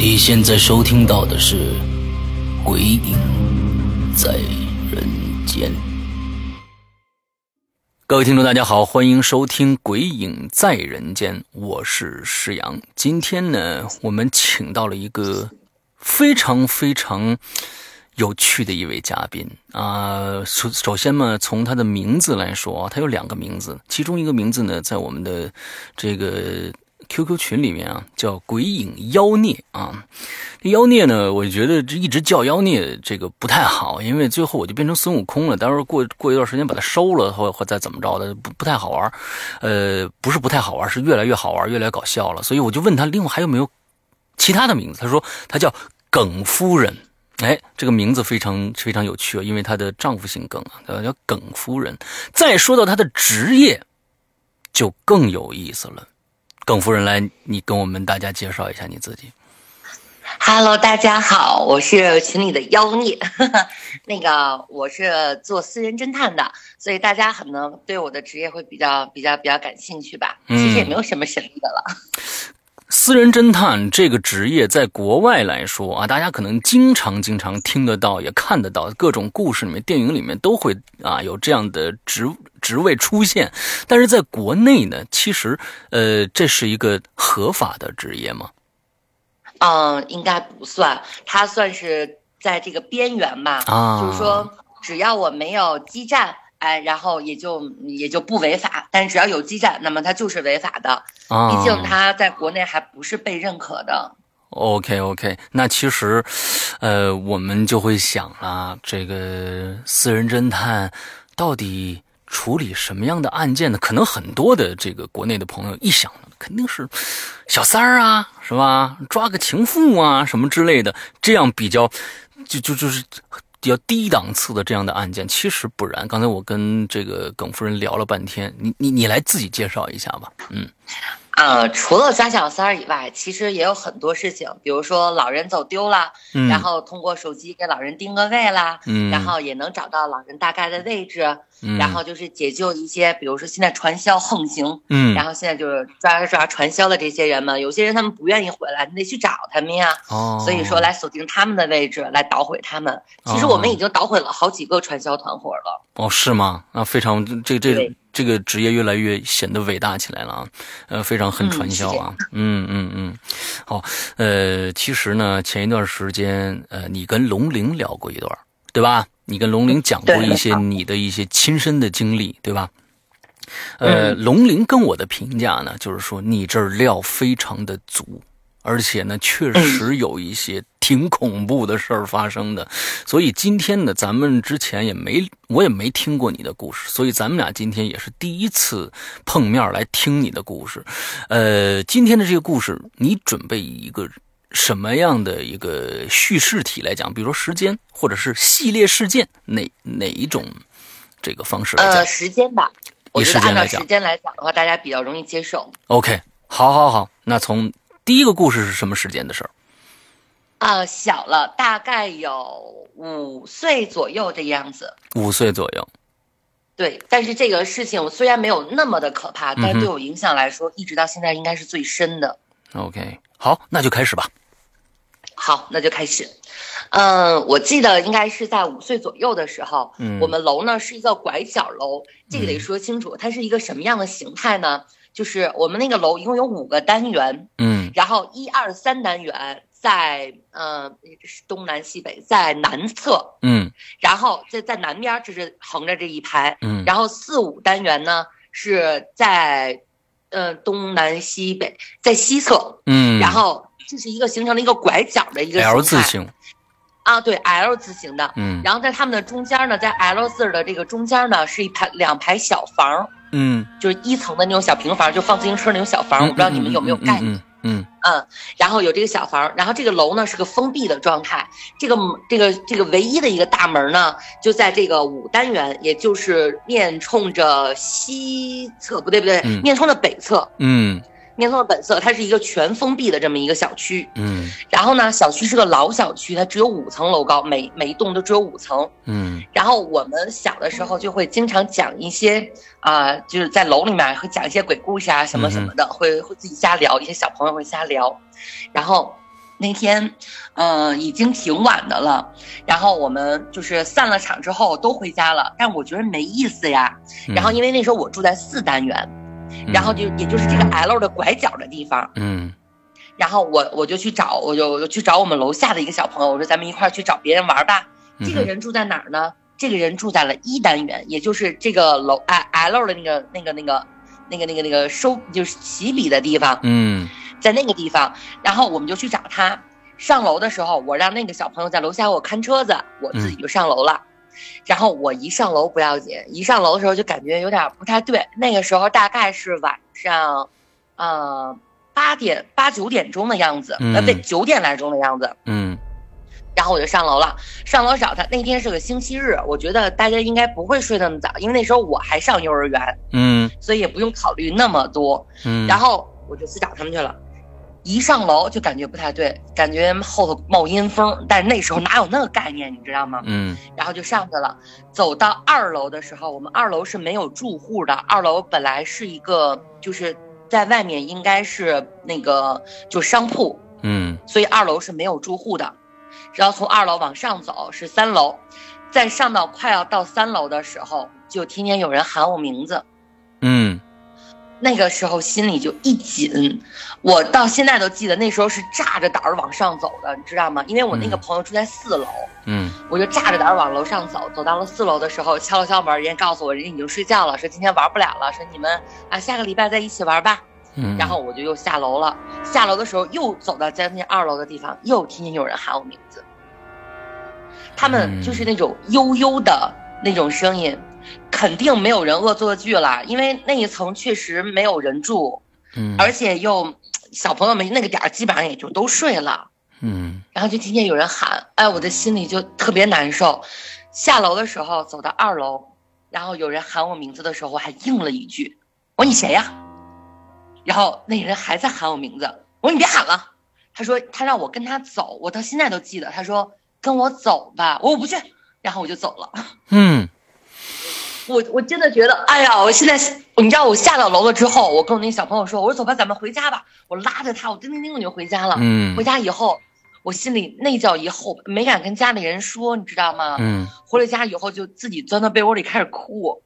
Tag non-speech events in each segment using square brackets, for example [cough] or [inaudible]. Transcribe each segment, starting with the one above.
你现在收听到的是《鬼影在人间》。各位听众，大家好，欢迎收听《鬼影在人间》，我是石阳。今天呢，我们请到了一个非常非常有趣的一位嘉宾啊。首首先嘛，从他的名字来说，他有两个名字，其中一个名字呢，在我们的这个。QQ 群里面啊，叫鬼影妖孽啊，妖孽呢，我觉得这一直叫妖孽这个不太好，因为最后我就变成孙悟空了。待会儿过过一段时间把它收了，或或再怎么着的，不不太好玩。呃，不是不太好玩，是越来越好玩，越来越搞笑了。所以我就问他，另外还有没有其他的名字？他说他叫耿夫人。哎，这个名字非常非常有趣啊，因为她的丈夫姓耿啊，叫耿夫人。再说到她的职业，就更有意思了。耿夫人，来，你跟我们大家介绍一下你自己。Hello，大家好，我是群里的妖孽，[laughs] 那个我是做私人侦探的，所以大家可能对我的职业会比较比较比较感兴趣吧。其实也没有什么神秘的了。私人侦探这个职业在国外来说啊，大家可能经常经常听得到，也看得到，各种故事里面、电影里面都会啊有这样的职职位出现。但是在国内呢，其实呃，这是一个合法的职业吗？嗯，应该不算，它算是在这个边缘吧。啊，就是说，只要我没有激战。哎，然后也就也就不违法，但是只要有基站，那么它就是违法的。啊，毕竟它在国内还不是被认可的。OK OK，那其实，呃，我们就会想啊，这个私人侦探到底处理什么样的案件呢？可能很多的这个国内的朋友一想，肯定是小三儿啊，是吧？抓个情妇啊，什么之类的，这样比较，就就就是。比较低档次的这样的案件，其实不然。刚才我跟这个耿夫人聊了半天，你你你来自己介绍一下吧。嗯，呃，除了抓小三儿以外，其实也有很多事情，比如说老人走丢了，然后通过手机给老人定个位啦，然后也能找到老人大概的位置。然后就是解救一些，比如说现在传销横行，嗯，然后现在就是抓抓传销的这些人们，有些人他们不愿意回来，你得去找他们呀。哦，所以说来锁定他们的位置，来捣毁他们。其实我们已经捣毁了好几个传销团伙了。哦，是吗？那，非常这这这个职业越来越显得伟大起来了啊，呃，非常很传销啊。嗯嗯嗯，好，呃，其实呢，前一段时间，呃，你跟龙玲聊过一段，对吧？你跟龙玲讲过一些你的一些亲身的经历，对吧？呃，龙玲跟我的评价呢，就是说你这料非常的足，而且呢，确实有一些挺恐怖的事儿发生的。所以今天呢，咱们之前也没，我也没听过你的故事，所以咱们俩今天也是第一次碰面来听你的故事。呃，今天的这个故事，你准备一个。什么样的一个叙事体来讲？比如说时间，或者是系列事件，哪哪一种这个方式来讲？呃，时间吧。以时间来讲，时间来讲的话，大家比较容易接受。OK，好，好，好。那从第一个故事是什么时间的事儿？呃，小了，大概有五岁左右的样子。五岁左右。对，但是这个事情虽然没有那么的可怕，但对我影响来说，一直到现在应该是最深的。OK。好，那就开始吧。好，那就开始。嗯，我记得应该是在五岁左右的时候，嗯，我们楼呢是一个拐角楼，这个得说清楚，它是一个什么样的形态呢？就是我们那个楼一共有五个单元，嗯，然后一二三单元在呃东南西北在南侧，嗯，然后在在南边就是横着这一排，嗯，然后四五单元呢是在。呃，东南西北在西侧，嗯，然后这是一个形成了一个拐角的一个 L 字形。啊，对，L 字形的。嗯。然后在他们的中间呢，在 L 字的这个中间呢，是一排两排小房。嗯。就是一层的那种小平房，就放自行车那种小房，我不知道你们有没有概念。嗯嗯，然后有这个小房，然后这个楼呢是个封闭的状态，这个这个这个唯一的一个大门呢就在这个五单元，也就是面冲着西侧，不对不对，面冲着北侧。嗯。面通的本色，它是一个全封闭的这么一个小区。嗯，然后呢，小区是个老小区，它只有五层楼高，每每一栋都只有五层。嗯，然后我们小的时候就会经常讲一些啊，就是在楼里面会讲一些鬼故事啊什么什么的，会会自己瞎聊，一些小朋友会瞎聊。然后那天，嗯，已经挺晚的了，然后我们就是散了场之后都回家了，但我觉得没意思呀。然后因为那时候我住在四单元。然后就也就是这个 L 的拐角的地方，嗯，然后我我就去找，我就去找我们楼下的一个小朋友，我说咱们一块儿去找别人玩吧。这个人住在哪儿呢？这个人住在了一单元，也就是这个楼 L 的那个那个那个那个那个那个收就是起笔的地方，嗯，在那个地方，然后我们就去找他。上楼的时候，我让那个小朋友在楼下给我看车子，我自己就上楼了。然后我一上楼不要紧，一上楼的时候就感觉有点不太对。那个时候大概是晚上，呃，八点八九点钟的样子，呃，对，九点来钟的样子。嗯。然后我就上楼了，上楼找他。那天是个星期日，我觉得大家应该不会睡那么早，因为那时候我还上幼儿园。嗯。所以也不用考虑那么多。嗯。然后我就去找他们去了。一上楼就感觉不太对，感觉后头冒阴风，但是那时候哪有那个概念，你知道吗？嗯。然后就上去了，走到二楼的时候，我们二楼是没有住户的，二楼本来是一个就是在外面应该是那个就商铺，嗯，所以二楼是没有住户的。然后从二楼往上走是三楼，在上到快要到三楼的时候，就听见有人喊我名字，嗯。那个时候心里就一紧，我到现在都记得那时候是炸着胆儿往上走的，你知道吗？因为我那个朋友住在四楼，嗯，我就炸着胆儿往楼上走，走到了四楼的时候，敲了敲门，人家告诉我人家已经睡觉了，说今天玩不了了，说你们啊下个礼拜再一起玩吧。嗯，然后我就又下楼了，下楼的时候又走到将近二楼的地方，又听见有人喊我名字，他们就是那种悠悠的那种声音。肯定没有人恶作剧了，因为那一层确实没有人住，嗯，而且又小朋友们那个点儿基本上也就都睡了，嗯，然后就听见有人喊，哎，我的心里就特别难受。下楼的时候走到二楼，然后有人喊我名字的时候，我还应了一句，我说你谁呀？然后那人还在喊我名字，我说你别喊了。他说他让我跟他走，我到现在都记得。他说跟我走吧，我我不去，然后我就走了。[laughs] 嗯。我我真的觉得，哎呀，我现在你知道，我下到楼了之后，我跟我那小朋友说，我说走吧，咱们回家吧。我拉着他，我叮叮叮我就回家了。嗯，回家以后，我心里那叫一后，没敢跟家里人说，你知道吗？嗯，回了家以后就自己钻到被窝里开始哭。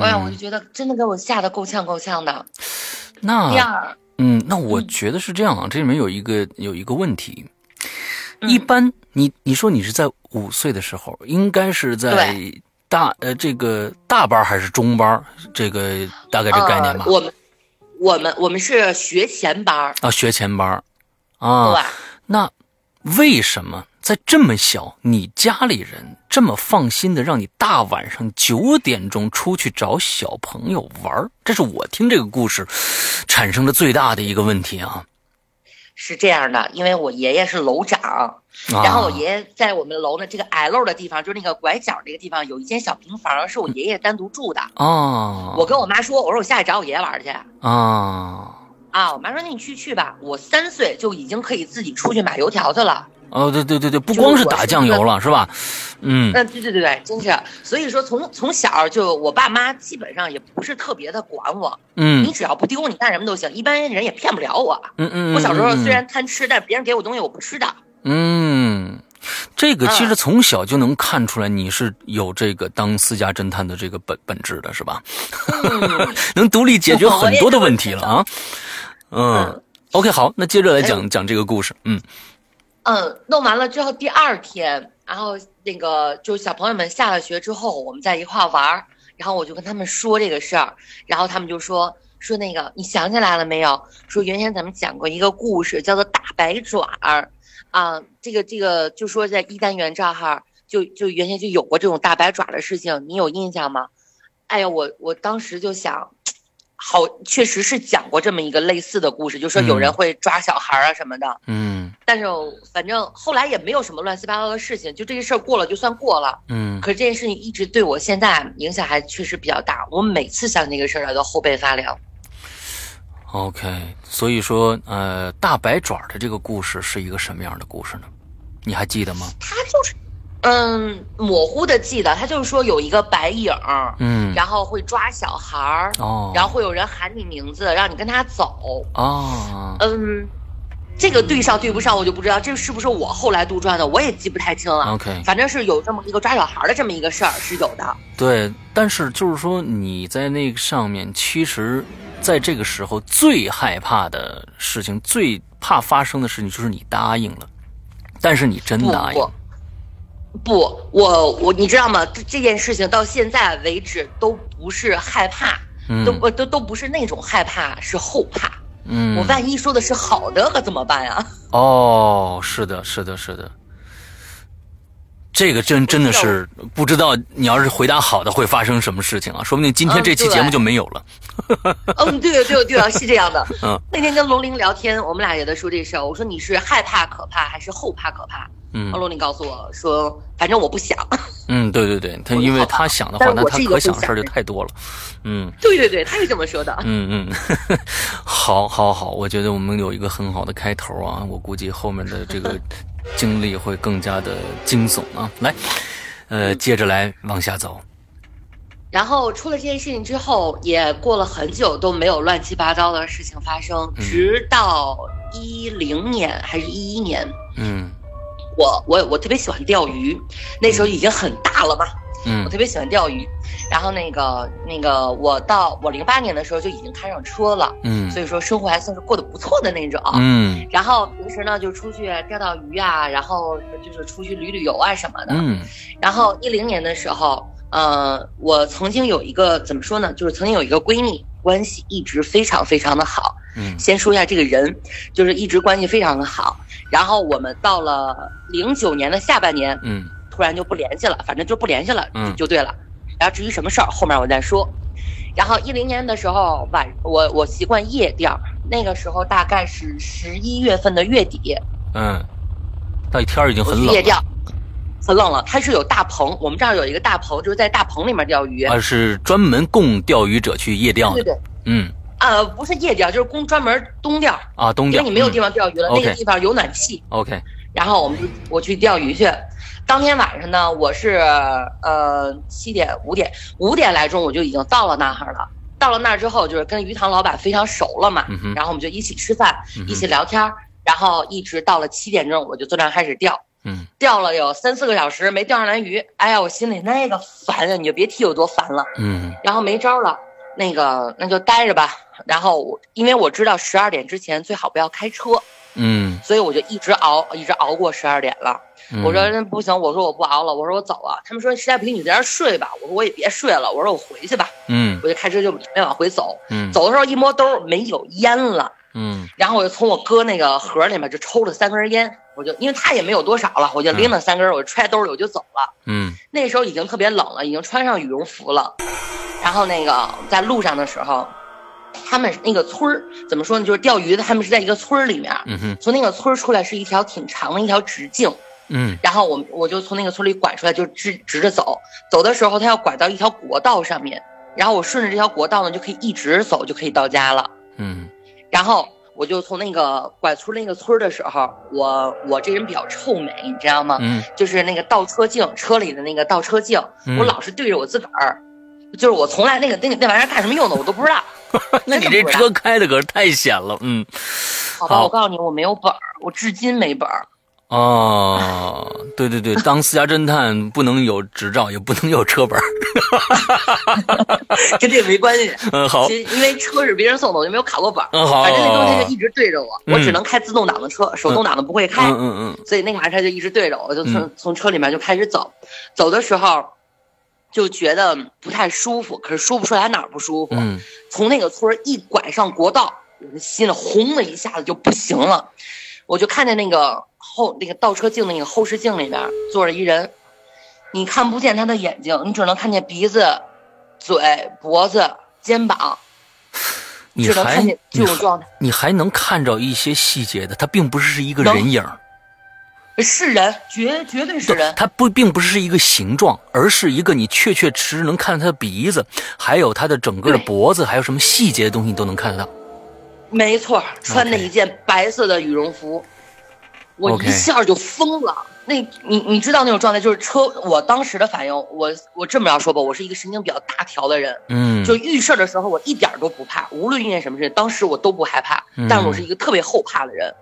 哎呀，我就觉得真的给我吓得够呛够呛的。那第二，嗯，那我觉得是这样啊，这里面有一个有一个问题，一般你你说你是在五岁的时候，应该是在。大呃，这个大班还是中班？这个大概这概念吧。我们我们我们是学前班啊，学前班啊。对。那为什么在这么小，你家里人这么放心的让你大晚上九点钟出去找小朋友玩？这是我听这个故事产生的最大的一个问题啊。是这样的，因为我爷爷是楼长，然后我爷爷在我们楼的这个 L 的地方，就是那个拐角这个地方，有一间小平房，是我爷爷单独住的。哦，我跟我妈说，我说我下去找我爷爷玩去。啊啊，我妈说那你去去吧。我三岁就已经可以自己出去买油条去了。哦，对对对对，不光是打酱油了，是吧？嗯，嗯，对对对对，真是。所以说，从从小就我爸妈基本上也不是特别的管我。嗯，你只要不丢，你干什么都行。一般人也骗不了我。嗯嗯。我小时候虽然贪吃，但别人给我东西我不吃的。嗯，这个其实从小就能看出来你是有这个当私家侦探的这个本本质的，是吧？[laughs] 能独立解决很多的问题了啊。[laughs] 嗯。OK，好，那接着来讲讲这个故事。嗯。嗯，弄完了之后，第二天，然后那个就是小朋友们下了学之后，我们在一块玩儿，然后我就跟他们说这个事儿，然后他们就说，说那个你想起来了没有？说原先咱们讲过一个故事，叫做大白爪儿，啊，这个这个就说在一单元这儿，就就原先就有过这种大白爪的事情，你有印象吗？哎呀，我我当时就想。好，确实是讲过这么一个类似的故事，就说有人会抓小孩啊什么的。嗯，但是反正后来也没有什么乱七八糟的事情，就这个事儿过了就算过了。嗯，可是这件事情一直对我现在影响还确实比较大，我每次想那个事儿都后背发凉。OK，所以说，呃，大白爪的这个故事是一个什么样的故事呢？你还记得吗？他就是。嗯，模糊的记得，他就是说有一个白影，嗯，然后会抓小孩儿，哦，然后会有人喊你名字，让你跟他走，哦，嗯，这个对上对不上我就不知道，这是不是我后来杜撰的，我也记不太清了。OK，反正是有这么一个抓小孩的这么一个事儿是有的。对，但是就是说你在那个上面，其实在这个时候最害怕的事情，最怕发生的事情就是你答应了，但是你真答应。不，我我你知道吗？这这件事情到现在为止都不是害怕，都不都都不是那种害怕，是后怕。嗯，我万一说的是好的，可怎么办呀？[laughs] 哦，是的，是的，是的。这个真真的是不知道，你要是回答好的，会发生什么事情啊？说不定今天这期节目就没有了。嗯，对对对啊，是这样的。[laughs] 嗯，那天跟龙玲聊天，我们俩也在说这事儿。我说你是害怕可怕，还是后怕可怕？嗯，龙玲告诉我说，反正我不想。嗯，对对对，[laughs] 他因为他想的话，那他可想的事儿就太多了。嗯，对对对，他是这么说的。嗯嗯，[laughs] 好，好，好，我觉得我们有一个很好的开头啊，我估计后面的这个。[laughs] 经历会更加的惊悚啊！来，呃，接着来往下走。然后出了这件事情之后，也过了很久都没有乱七八糟的事情发生，直到一零年还是一一年，嗯，我我我特别喜欢钓鱼，那时候已经很大了嘛。嗯，我特别喜欢钓鱼，然后那个那个，我到我零八年的时候就已经开上车了，嗯，所以说生活还算是过得不错的那种，嗯，然后平时呢就出去钓钓鱼啊，然后就是出去旅旅游啊什么的，嗯，然后一零年的时候，呃，我曾经有一个怎么说呢，就是曾经有一个闺蜜，关系一直非常非常的好，嗯，先说一下这个人，就是一直关系非常的好，然后我们到了零九年的下半年，嗯。突然就不联系了，反正就不联系了，嗯，就对了。然后至于什么事儿，后面我再说。然后一零年的时候晚，我我习惯夜钓，那个时候大概是十一月份的月底，嗯，那天儿已经很冷，夜钓，很冷了。它是有大棚，我们这儿有一个大棚，就是在大棚里面钓鱼，啊，是专门供钓鱼者去夜钓的，对对，嗯，呃，不是夜钓，就是供专门冬钓啊，冬钓，因为你没有地方钓鱼了，那个地方有暖气，OK，然后我们我去钓鱼去。当天晚上呢，我是呃七点五点五点来钟我就已经到了那儿了。到了那儿之后，就是跟鱼塘老板非常熟了嘛，然后我们就一起吃饭，一起聊天，然后一直到了七点钟，我就坐那开始钓。嗯，钓了有三四个小时没钓上来鱼，哎呀，我心里那个烦啊，你就别提有多烦了。嗯，然后没招了，那个那就待着吧。然后因为我知道十二点之前最好不要开车。嗯，所以我就一直熬，一直熬过十二点了。我说那不行，我说我不熬了，我说我走了。他们说实在不行你在这睡吧。我说我也别睡了，我说我回去吧。嗯，我就开车就准备往回走。嗯，走的时候一摸兜没有烟了。嗯，然后我就从我哥那个盒里面就抽了三根烟，我就因为他也没有多少了，我就拎了三根，我就揣兜里我就走了。嗯，那时候已经特别冷了，已经穿上羽绒服了。然后那个在路上的时候。他们那个村儿怎么说呢？就是钓鱼的，他们是在一个村儿里面。嗯哼。从那个村儿出来是一条挺长的一条直径。嗯。然后我我就从那个村里拐出来，就直直着走。走的时候，他要拐到一条国道上面，然后我顺着这条国道呢，就可以一直走，就可以到家了。嗯。然后我就从那个拐出那个村的时候，我我这人比较臭美，你知道吗？嗯。就是那个倒车镜，车里的那个倒车镜，我老是对着我自个儿。就是我从来那个那个那玩意儿干什么用的，我都不知道。[laughs] 那你这车开的可是太险了，嗯。好吧，我告诉你，我没有本儿，我至今没本儿。哦，对对对，当私家侦探不能有执照，也不能有车本儿。[laughs] 跟这没关系。嗯，好。因为车是别人送的，我就没有卡过本儿。嗯，好。反正那东西就一直对着我，我只能开自动挡的车，手动挡的不会开。嗯嗯嗯。所以那个玩意儿就一直对着我，就从从车里面就开始走，走的时候。就觉得不太舒服，可是说不出来哪儿不舒服。嗯，从那个村一拐上国道，我的心里轰的一下子就不行了。我就看见那个后那个倒车镜的那个后视镜里边坐着一人，你看不见他的眼睛，你只能看见鼻子、嘴、脖子、肩膀，[laughs] 你还这种状态，你还能看着一些细节的，他并不是一个人影。是人，绝绝对是人。他不，并不是一个形状，而是一个你确确实实能看到他的鼻子，还有他的整个的脖子，还有什么细节的东西，你都能看得到。没错，穿的一件白色的羽绒服，我一下就疯了。那，你你知道那种状态，就是车。我当时的反应，我我这么着说吧，我是一个神经比较大条的人，嗯，就遇事的时候，我一点都不怕，无论遇见什么事，当时我都不害怕。但是我是一个特别后怕的人。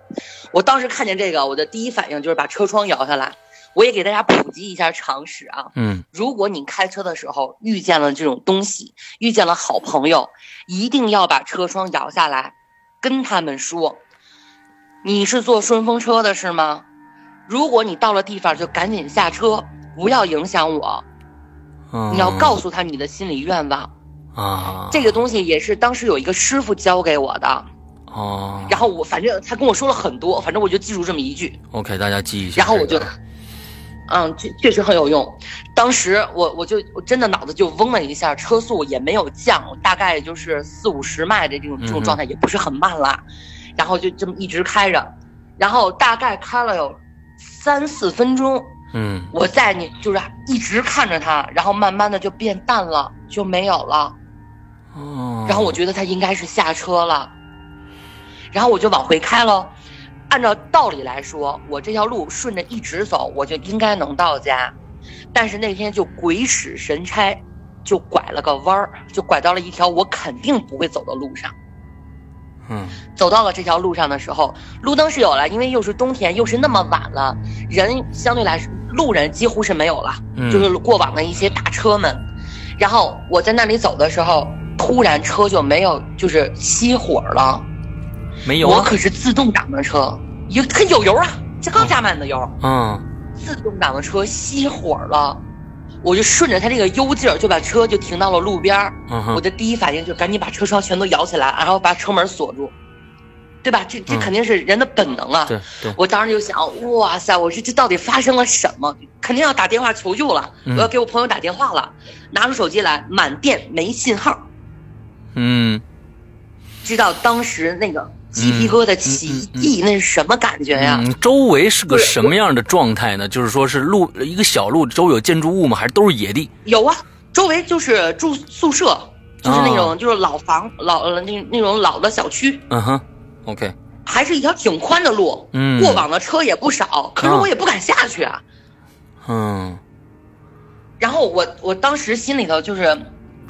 我当时看见这个，我的第一反应就是把车窗摇下来。我也给大家普及一下常识啊，嗯，如果你开车的时候遇见了这种东西，遇见了好朋友，一定要把车窗摇下来。跟他们说，你是坐顺风车的是吗？如果你到了地方就赶紧下车，不要影响我。你要告诉他你的心理愿望啊。这个东西也是当时有一个师傅教给我的哦。然后我反正他跟我说了很多，反正我就记住这么一句。OK，大家记一下。然后我就，嗯，确确实很有用。当时我我就我真的脑子就嗡了一下，车速也没有降，大概就是四五十迈的这种这种状态，也不是很慢了。然后就这么一直开着，然后大概开了有三四分钟，嗯，我在你就是一直看着它，然后慢慢的就变淡了，就没有了。哦，然后我觉得他应该是下车了，然后我就往回开了。按照道理来说，我这条路顺着一直走，我就应该能到家。但是那天就鬼使神差，就拐了个弯儿，就拐到了一条我肯定不会走的路上。嗯，走到了这条路上的时候，路灯是有了，因为又是冬天，又是那么晚了，人相对来说路人几乎是没有了，就是过往的一些大车们。然后我在那里走的时候，突然车就没有，就是熄火了。没有，我可是自动挡的车，有它有油啊，这刚加满的油。嗯。自动挡的车熄火了，我就顺着他这个 U 劲儿就把车就停到了路边儿。我的第一反应就赶紧把车窗全都摇起来，然后把车门锁住，对吧？这这肯定是人的本能啊。对对。我当时就想，哇塞，我说这到底发生了什么？肯定要打电话求救了，我要给我朋友打电话了。拿出手机来，满电没信号。嗯。知道当时那个。鸡皮疙瘩起地，那是什么感觉呀？周围是个什么样的状态呢？就是说是路一个小路，周围有建筑物吗？还是都是野地？有啊，周围就是住宿舍，就是那种就是老房老那那种老的小区。嗯哼，OK。还是一条挺宽的路，嗯，过往的车也不少，可是我也不敢下去啊。嗯。然后我我当时心里头就是。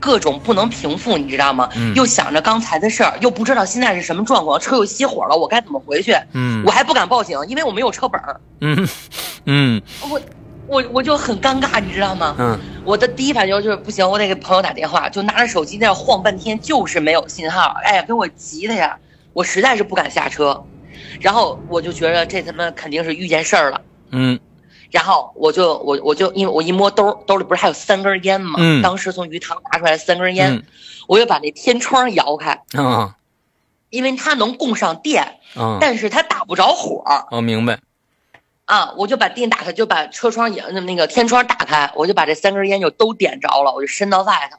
各种不能平复，你知道吗？又想着刚才的事儿，又不知道现在是什么状况，车又熄火了，我该怎么回去？嗯，我还不敢报警，因为我没有车本儿。嗯 [laughs] 嗯，我我我就很尴尬，你知道吗？嗯，我的第一反应就是不行，我得给朋友打电话，就拿着手机在那晃半天，就是没有信号。哎呀，给我急的呀！我实在是不敢下车，然后我就觉得这他妈肯定是遇见事儿了。嗯。然后我就我我就因为我一摸兜兜里不是还有三根烟吗？嗯，当时从鱼塘拿出来三根烟，我就把那天窗摇开，嗯，因为它能供上电，嗯，但是它打不着火。哦，明白。啊，我就把电打开，就把车窗也那个天窗打开，我就把这三根烟就都点着了，我就伸到外头。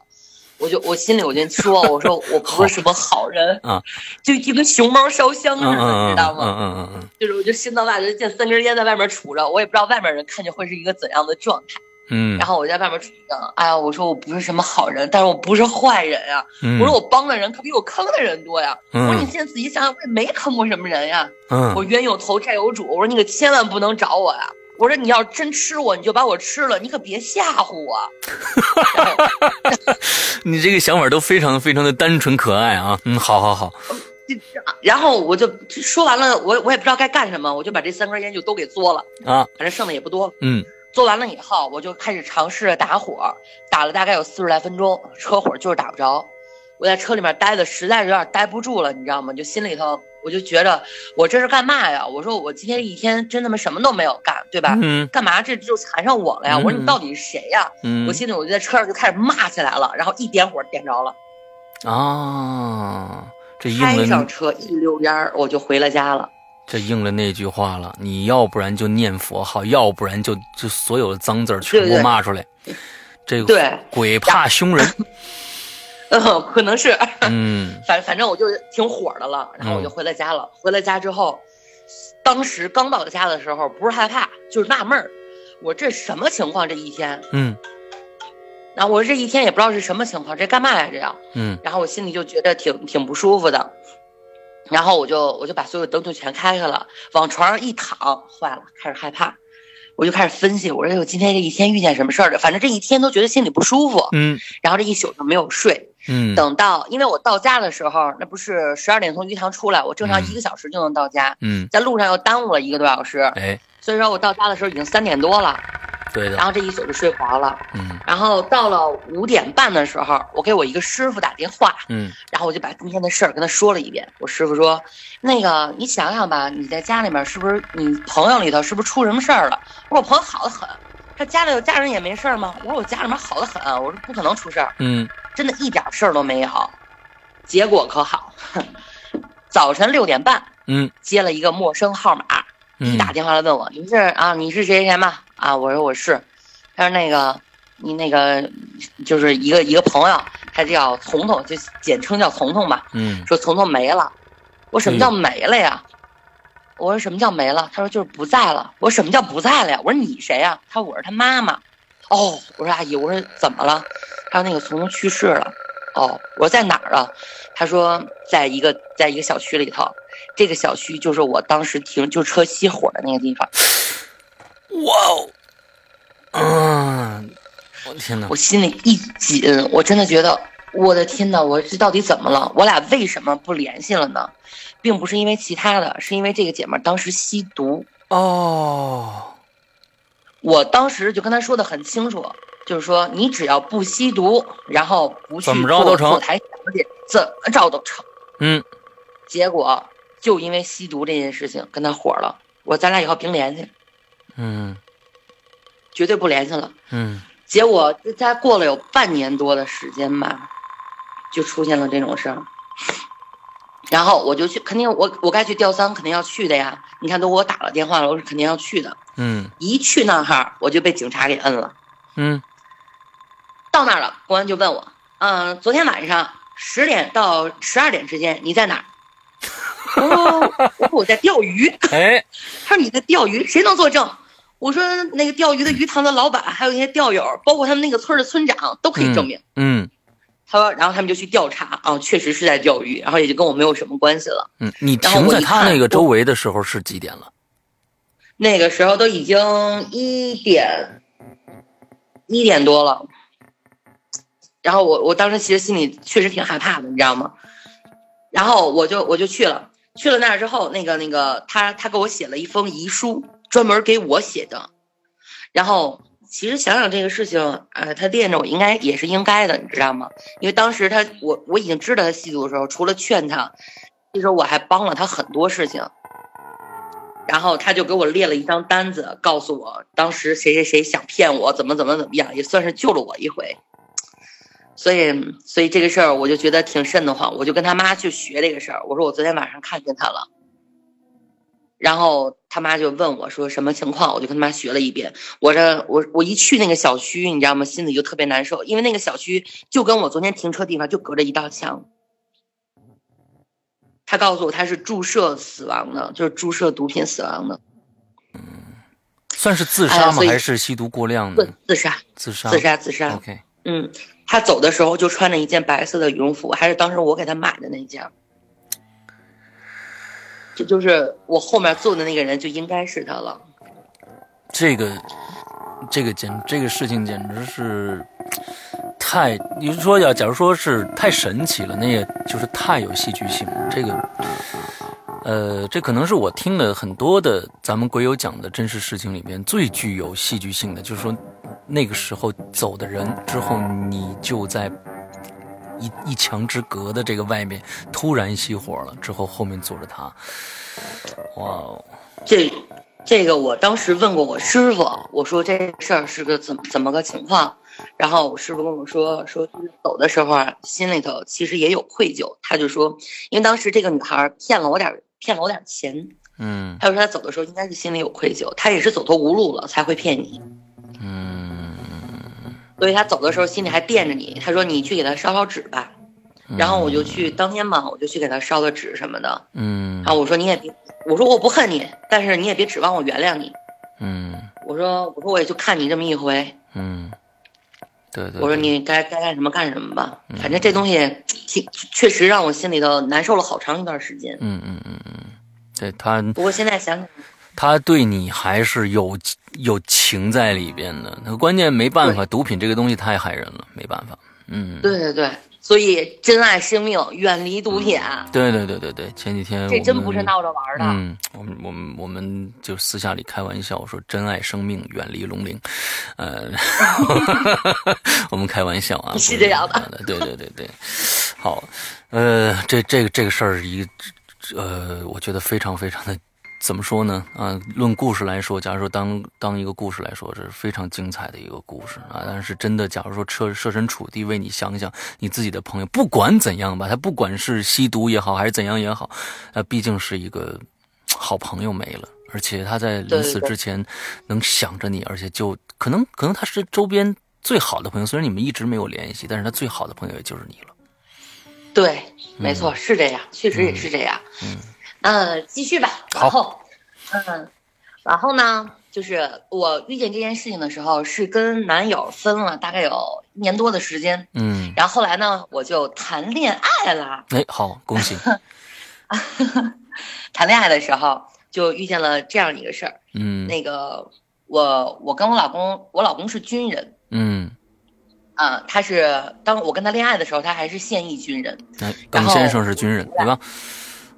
我就我心里我就说，我说我不是什么好人啊，[laughs] 就一个熊猫烧香似的，知道吗？嗯嗯嗯嗯，就是我就心到大，就，见三根烟在外面杵着，我也不知道外面人看见会是一个怎样的状态。嗯，然后我在外面杵着，哎呀，我说我不是什么好人，但是我不是坏人呀。我说我帮的人可比我坑的人多呀。我说你现在仔细想想，我也没坑过什么人呀。嗯，我冤有头债有主，我说你可千万不能找我呀。我说你要真吃我，你就把我吃了，你可别吓唬我。[laughs] 你这个想法都非常非常的单纯可爱啊！嗯，好好好。[laughs] 然后我就说完了，我我也不知道该干什么，我就把这三根烟就都给嘬了啊，反正剩的也不多。嗯，嘬完了以后，我就开始尝试打火，打了大概有四十来分钟，车火就是打不着。我在车里面待的实在是有点待不住了，你知道吗？就心里头我就觉得我这是干嘛呀？我说我今天一天真他妈什么都没有干，对吧？嗯。干嘛这就缠上我了呀？我说你到底是谁呀？嗯。我心里我就在车上就开始骂起来了，然后一点火点着了。啊，这应了。开上车一溜烟儿，我就回了家了。这应了那句话了，你要不然就念佛好，要不然就就所有的脏字全部骂出来。[laughs] 这个对鬼怕凶人。[laughs] 嗯，[laughs] 可能是，嗯，[laughs] 反反正我就挺火的了，然后我就回了家了。回了家之后，当时刚到家的时候，不是害怕，就是纳闷儿，我这什么情况？这一天，嗯，然后我这一天也不知道是什么情况，这干嘛呀？这样，嗯，然后我心里就觉得挺挺不舒服的，然后我就我就把所有灯就全开开了，往床上一躺，坏了，开始害怕。我就开始分析，我说我今天这一天遇见什么事儿了？反正这一天都觉得心里不舒服，嗯，然后这一宿就没有睡，嗯，等到因为我到家的时候，那不是十二点从鱼塘出来，我正常一个小时就能到家，嗯，在路上又耽误了一个多小时，哎，所以说我到家的时候已经三点多了。对的，然后这一宿就睡着了，嗯，然后到了五点半的时候，我给我一个师傅打电话，嗯，然后我就把今天的事儿跟他说了一遍。我师傅说，那个你想想吧，你在家里面是不是你朋友里头是不是出什么事儿了？我说我朋友好的很，他家里有家人也没事儿吗？我说我家里面好的很，我说不可能出事儿，嗯，真的一点事儿都没有。结果可好，早晨六点半，嗯，接了一个陌生号码，一打电话来问我，你是啊，你是谁谁吗？啊，我说我是，他说那个你那个就是一个一个朋友，他叫彤彤，就简称叫彤彤吧。嗯，说彤彤没了，我什么叫没了呀？我说什么叫没了？他说就是不在了。我说什么叫不在了呀？我说你谁呀？他说我是他妈妈。哦，我说阿姨，我说怎么了？他说那个从从去世了。哦，我说在哪儿啊？他说在一个在一个小区里头，这个小区就是我当时停就车熄火的那个地方。哇哦，嗯，我天哪！我心里一紧，我真的觉得，我的天呐！我这到底怎么了？我俩为什么不联系了呢？并不是因为其他的，是因为这个姐们当时吸毒哦。我当时就跟她说的很清楚，就是说你只要不吸毒，然后不去做后台小姐，怎么着都成。嗯。结果就因为吸毒这件事情跟她火了，我咱俩以后别联系。嗯，绝对不联系了。嗯，结果才过了有半年多的时间吧，就出现了这种事儿。然后我就去，肯定我我该去吊丧，肯定要去的呀。你看都给我打了电话了，我是肯定要去的。嗯，一去那哈，我就被警察给摁了。嗯，到那儿了，公安就问我，嗯，昨天晚上十点到十二点之间你在哪儿？哦，我说我在钓鱼。哎，[laughs] 他说你在钓鱼，谁能作证？我说那个钓鱼的鱼塘的老板，还有一些钓友，包括他们那个村的村长都可以证明。嗯，他说，然后他们就去调查啊，确实是在钓鱼，然后也就跟我没有什么关系了。嗯，你停在他那个周围的时候是几点了？那个时候都已经一点一点多了。然后我我当时其实心里确实挺害怕的，你知道吗？然后我就我就去了，去了那儿之后，那个那个他他给我写了一封遗书。专门给我写的，然后其实想想这个事情，呃，他惦着我应该也是应该的，你知道吗？因为当时他我我已经知道他吸毒的时候，除了劝他，其实我还帮了他很多事情。然后他就给我列了一张单子，告诉我当时谁谁谁想骗我，怎么怎么怎么样，也算是救了我一回。所以所以这个事儿我就觉得挺瘆得慌，我就跟他妈去学这个事儿。我说我昨天晚上看见他了。然后他妈就问我说什么情况，我就跟他妈学了一遍。我这我我一去那个小区，你知道吗？心里就特别难受，因为那个小区就跟我昨天停车地方就隔着一道墙。他告诉我他是注射死亡的，就是注射毒品死亡的。嗯，算是自杀吗？还是吸毒过量的？自杀，自杀，自杀，自杀。OK。嗯，他走的时候就穿着一件白色的羽绒服，还是当时我给他买的那件。这就是我后面坐的那个人，就应该是他了。这个，这个简，这个事情简直是太，你说要假如说是太神奇了，那也就是太有戏剧性。这个，呃，这可能是我听了很多的咱们鬼友讲的真实事情里面最具有戏剧性的，就是说那个时候走的人之后，你就在一一墙之隔的这个外面突然熄火了，之后后面坐着他，哇哦！这这个我当时问过我师傅，我说这事儿是个怎么怎么个情况？然后我师傅跟我说说走的时候啊，心里头其实也有愧疚。他就说，因为当时这个女孩骗了我点骗了我点钱，嗯，他说他走的时候应该是心里有愧疚，他也是走投无路了才会骗你，嗯，所以他走的时候心里还惦着你。他说你去给他烧烧纸吧，然后我就去当天嘛，我就去给他烧个纸什么的，嗯，然后我说你也别，我说我不恨你，但是你也别指望我原谅你，嗯，我说我说我也就看你这么一回，嗯。对对，我说你该该干什么干什么吧，反正这东西挺确实让我心里头难受了好长一段时间。嗯嗯嗯嗯，对他。不过现在想想，他对你还是有有情在里边的。那关键没办法，毒品这个东西太害人了，没办法。嗯，对对对。所以，珍爱生命，远离毒品。对对对对对，前几天这真不是闹着玩的。嗯，我们我们我们就私下里开玩笑说，珍爱生命，远离龙鳞。呃 [laughs] [laughs] 我们开玩笑啊，是这样的。对对对对，好，呃，这这个这个事儿一，呃，我觉得非常非常的。怎么说呢？啊，论故事来说，假如说当当一个故事来说，这是非常精彩的一个故事啊。但是真的，假如说设设身处地为你想想，你自己的朋友，不管怎样吧，他不管是吸毒也好，还是怎样也好，他毕竟是一个好朋友没了，而且他在临死之前能想着你，而且就可能可能他是周边最好的朋友，虽然你们一直没有联系，但是他最好的朋友也就是你了。对，没错，是这样，确实也是这样。嗯。嗯，继续吧。然后，嗯，然后呢，就是我遇见这件事情的时候，是跟男友分了大概有一年多的时间。嗯，然后后来呢，我就谈恋爱了。哎，好，恭喜！[laughs] 谈恋爱的时候就遇见了这样一个事儿。嗯，那个我我跟我老公，我老公是军人。嗯，啊，他是当我跟他恋爱的时候，他还是现役军人。哎，耿先生是军人，对吧？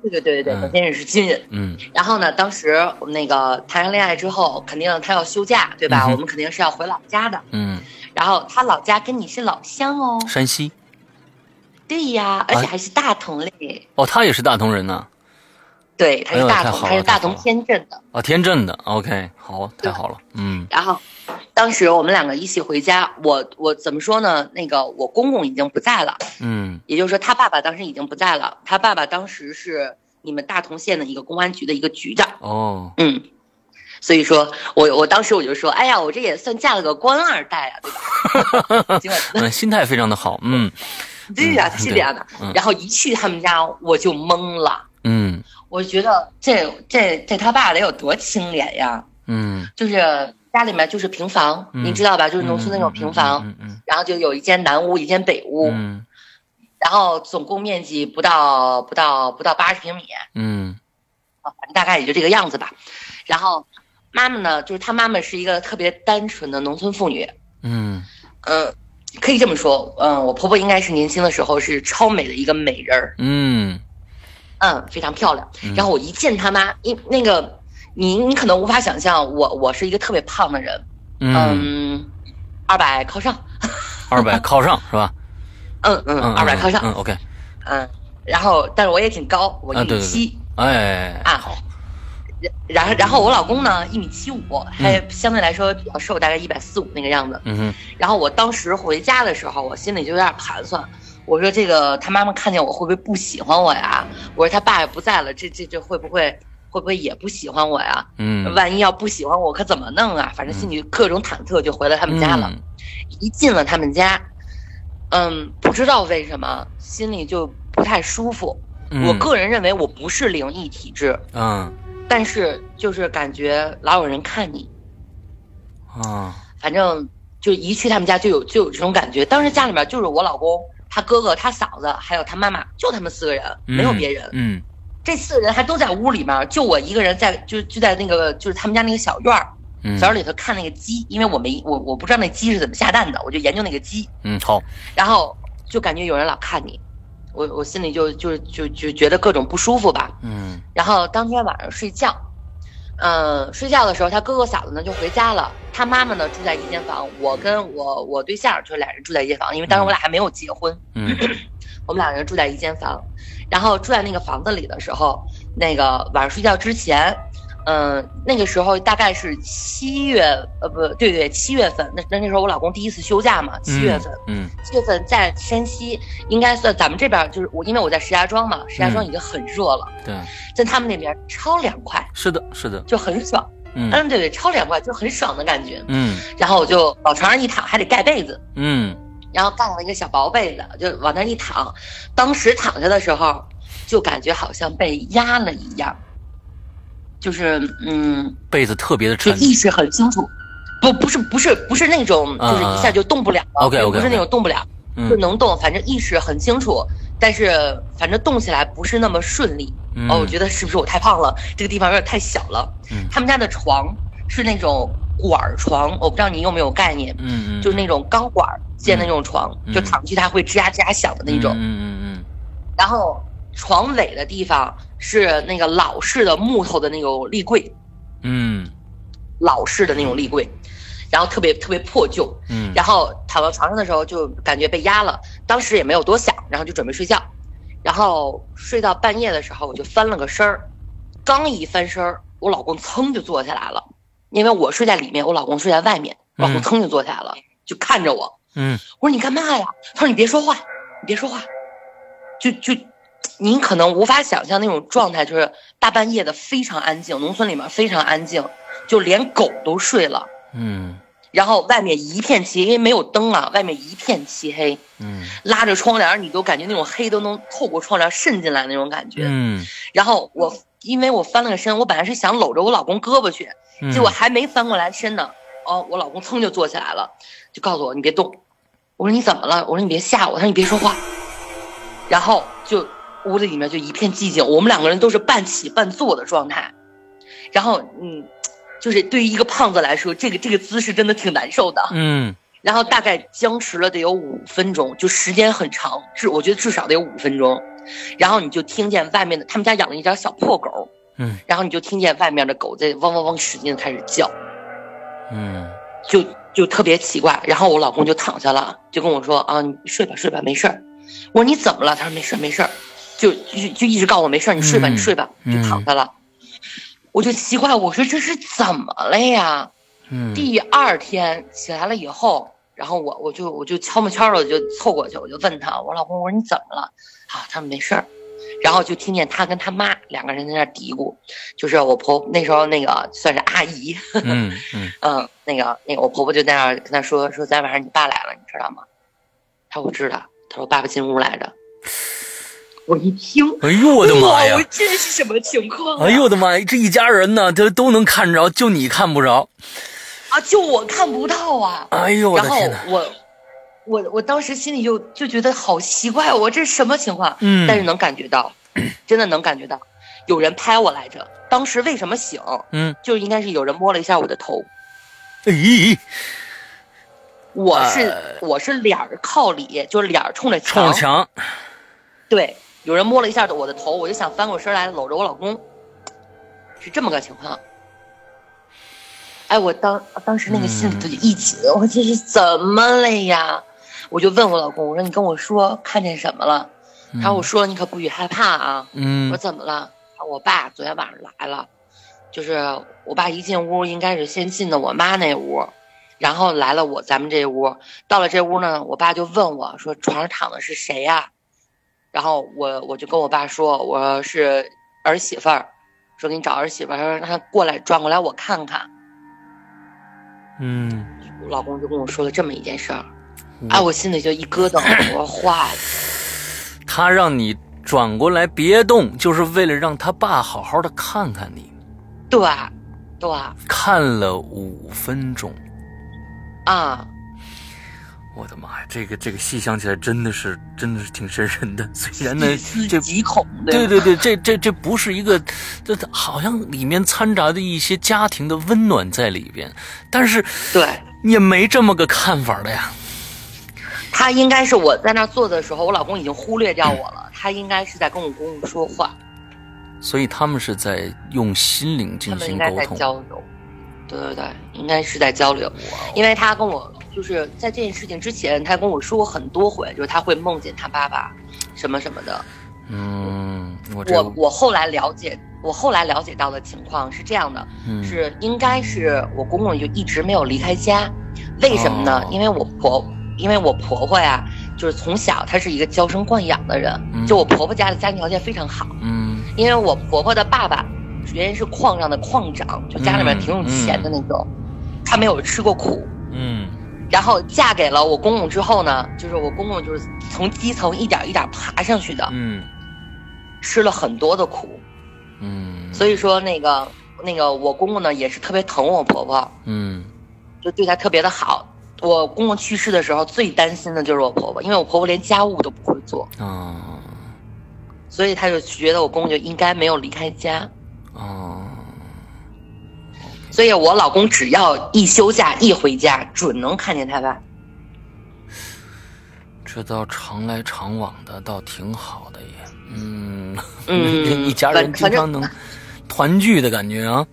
对对对对对，先生是军人。嗯，然后呢，当时我们那个谈上恋爱之后，肯定他要休假，对吧？我们肯定是要回老家的。嗯，然后他老家跟你是老乡哦，山西。对呀，而且还是大同嘞。哦，他也是大同人呢。对，他是大同，他是大同天镇的。啊，天镇的，OK，好，太好了。嗯，然后。当时我们两个一起回家，我我怎么说呢？那个我公公已经不在了，嗯，也就是说他爸爸当时已经不在了。他爸爸当时是你们大同县的一个公安局的一个局长，哦，嗯，所以说我我当时我就说，哎呀，我这也算嫁了个官二代啊，对吧？[laughs] 嗯，[laughs] 心态非常的好，嗯，对呀，他是这样的。然后一去他们家我就懵了，嗯，我觉得这这这他爸得有多清廉呀，嗯，就是。家里面就是平房，您知道吧？就是农村那种平房，然后就有一间南屋，一间北屋，然后总共面积不到不到不到八十平米，嗯，反正大概也就这个样子吧。然后妈妈呢，就是她妈妈是一个特别单纯的农村妇女，嗯嗯，可以这么说，嗯，我婆婆应该是年轻的时候是超美的一个美人儿，嗯嗯，非常漂亮。然后我一见她妈，因那个。你你可能无法想象，我我是一个特别胖的人，嗯，二百靠上，[laughs] 二百靠上是吧？嗯嗯，二百靠上，嗯 OK，嗯，然后但是我也挺高，我一米七，哎啊。好，然后然后我老公呢一米七五，还相对来说比较瘦，大概一百四五那个样子，嗯哼，然后我当时回家的时候，我心里就有点盘算，我说这个他妈妈看见我会不会不喜欢我呀？我说他爸也不在了，这这这会不会？会不会也不喜欢我呀？嗯，万一要不喜欢我，可怎么弄啊？反正心里各种忐忑，就回了他们家了。一进了他们家，嗯，不知道为什么心里就不太舒服。我个人认为我不是灵异体质，嗯，但是就是感觉老有人看你，啊，反正就一去他们家就有就有这种感觉。当时家里面就是我老公、他哥哥、他嫂子还有他妈妈，就他们四个人，没有别人。嗯。这四个人还都在屋里面，就我一个人在，就就在那个就是他们家那个小院儿，小院里头看那个鸡，因为我没我我不知道那鸡是怎么下蛋的，我就研究那个鸡。嗯，好。然后就感觉有人老看你，我我心里就就就就觉得各种不舒服吧。嗯。然后当天晚上睡觉，嗯，睡觉的时候，他哥哥嫂子呢就回家了，他妈妈呢住在一间房，我跟我我对象就俩人住在一间房，因为当时我俩还没有结婚，嗯，[clears throat] 我们两个人住在一间房，然后住在那个房子里的时候，那个晚上睡觉之前。嗯，那个时候大概是七月，呃，不对对，七月份。那那那时候我老公第一次休假嘛，七月份。嗯。七月份在山西，应该算咱们这边就是我，因为我在石家庄嘛，石家庄已经很热了。对。在他们那边超凉快。是的，是的。就很爽。嗯。嗯，对对，超凉快，就很爽的感觉。嗯。[laughs] 然后我就往床上一躺，还得盖被子。嗯。然后盖了一个小薄被子，就往那一躺。当时躺下的时候，就感觉好像被压了一样。就是嗯，被子特别的沉，就意识很清楚，不不是不是不是那种就是一下就动不了，OK OK，不是那种动不了，就能动，反正意识很清楚，但是反正动起来不是那么顺利。哦，我觉得是不是我太胖了？这个地方有点太小了。嗯，他们家的床是那种管床，我不知道你有没有概念，嗯嗯，就是那种钢管建的那种床，就躺进去它会吱呀吱呀响的那种，嗯嗯嗯，然后。床尾的地方是那个老式的木头的那种立柜，嗯，老式的那种立柜，然后特别特别破旧，嗯，然后躺到床上的时候就感觉被压了，当时也没有多想，然后就准备睡觉，然后睡到半夜的时候我就翻了个身儿，刚一翻身儿，我老公噌就坐起来了，因为我睡在里面，我老公睡在外面，老公噌就坐起来了，就看着我，嗯，我说你干嘛呀？他说你别说话，你别说话，就就。您可能无法想象那种状态，就是大半夜的非常安静，农村里面非常安静，就连狗都睡了。嗯，然后外面一片漆，因为没有灯啊，外面一片漆黑。嗯，拉着窗帘，你都感觉那种黑都能透过窗帘渗进来那种感觉。嗯，然后我因为我翻了个身，我本来是想搂着我老公胳膊去，结果还没翻过来身呢，哦，我老公噌就坐起来了，就告诉我你别动。我说你怎么了？我说你别吓我。他说你别说话。然后就。屋子里面就一片寂静，我们两个人都是半起半坐的状态，然后嗯，就是对于一个胖子来说，这个这个姿势真的挺难受的，嗯，然后大概僵持了得有五分钟，就时间很长，至我觉得至少得有五分钟，然后你就听见外面的他们家养了一条小破狗，嗯，然后你就听见外面的狗在汪汪汪使劲开始叫，嗯，就就特别奇怪，然后我老公就躺下了，就跟我说啊，你睡吧睡吧，没事儿，我说你怎么了？他说没事没事儿。就就就一直告诉我没事你睡吧，你睡吧，就躺下了。我就奇怪，我说这是怎么了呀？嗯。第二天起来了以后，然后我我就我就悄没悄的就凑过去，我就问他，我老公，我说你怎么了？啊，他说没事儿。然后就听见他跟他妈两个人在那嘀咕，就是我婆那时候那个算是阿姨。[laughs] 嗯嗯。嗯，那个那个我婆婆就在那跟他说说，昨天晚上你爸来了，你知道吗？他说我知道。他说爸爸进屋来着。我一听，哎呦我的妈呀！这是什么情况？哎呦我的妈呀！这一家人呢，都都能看着，就你看不着，啊，就我看不到啊！哎呦我的天哪！我，我我当时心里就就觉得好奇怪，我这是什么情况？嗯，但是能感觉到，[clears throat] 真的能感觉到，有人拍我来着。当时为什么醒？嗯，就应该是有人摸了一下我的头。咦，我是我是脸靠里，就是脸冲着墙冲着墙，对。有人摸了一下我的头，我就想翻过身来搂着我老公，是这么个情况。哎，我当当时那个心里头就一紧，我说这是怎么了呀？我就问我老公，我说你跟我说看见什么了？他说我说了你可不许害怕啊。嗯。我说怎么了？我爸昨天晚上来了，就是我爸一进屋应该是先进的我妈那屋，然后来了我咱们这屋，到了这屋呢，我爸就问我说床上躺的是谁呀？然后我我就跟我爸说，我是儿媳妇儿，说给你找儿媳妇儿，说让他过来转过来我看看。嗯，我老公就跟我说了这么一件事儿，哎，我心里就一咯噔，我说坏了。[clears throat] 他让你转过来别动，就是为了让他爸好好的看看你。对，对。看了五分钟。啊。我的妈呀，这个这个戏想起来真的是真的是挺瘆人的。[laughs] 虽然呢，这极恐的。对对对，这这这不是一个，这好像里面掺杂的一些家庭的温暖在里边，但是对也没这么个看法的呀。他应该是我在那坐的时候，我老公已经忽略掉我了。他应该是在跟我公公说话。所以他们是在用心灵进行沟通交流。对对对，应该是在交流，因为他跟我就是在这件事情之前，他跟我说过很多回，就是他会梦见他爸爸什么什么的。嗯，我我我后来了解，我后来了解到的情况是这样的，是应该是我公公就一直没有离开家，为什么呢？因为我婆，因为我婆婆呀，就是从小她是一个娇生惯养的人，就我婆婆家的家庭条件非常好，嗯，因为我婆婆的爸爸。原先是矿上的矿长，就家里面挺有钱的那种，他没有吃过苦，嗯，然后嫁给了我公公之后呢，就是我公公就是从基层一点一点爬上去的，嗯，吃了很多的苦，嗯，所以说那个那个我公公呢也是特别疼我婆婆，嗯，就对她特别的好。我公公去世的时候最担心的就是我婆婆，因为我婆婆连家务都不会做，啊，所以他就觉得我公公就应该没有离开家。哦，所以我老公只要一休假一回家，准能看见他爸。这倒常来常往的，倒挺好的也。嗯嗯，[laughs] 一家人经常能团聚的感觉啊。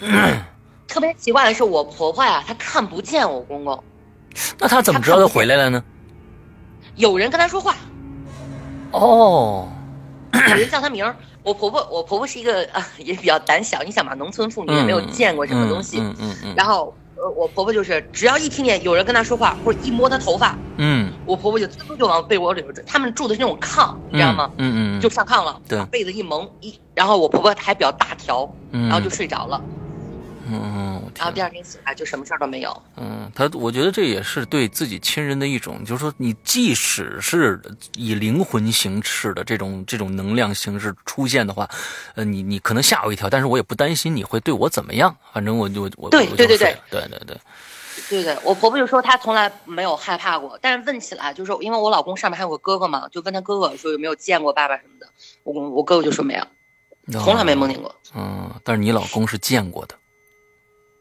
[clears throat] 特别奇怪的是，我婆婆呀，她看不见我公公。那她怎么知道他回来了呢？有人跟她说话。哦。有人叫她名儿。我婆婆，我婆婆是一个啊，也比较胆小。你想嘛，农村妇女也没有见过什么东西。嗯嗯嗯。然后，呃，我婆婆就是只要一听见有人跟她说话，或者一摸她头发，嗯，我婆婆就噌就往被窝里头他们住的是那种炕，你知道吗？嗯嗯。就上炕了，对，被子一蒙一，然后我婆婆还比较大条，然后就睡着了。嗯，然后第二天醒来就什么事儿都没有。嗯，他我觉得这也是对自己亲人的一种，就是说你即使是以灵魂形式的这种这种能量形式出现的话，呃，你你可能吓我一跳，但是我也不担心你会对我怎么样。反正我我我对对对对对对对对对，我婆婆就说她从来没有害怕过，但是问起来就是因为我老公上面还有个哥哥嘛，就问他哥哥说有没有见过爸爸什么的，我我哥哥就说没有，从来没梦见过。嗯，但是你老公是见过的。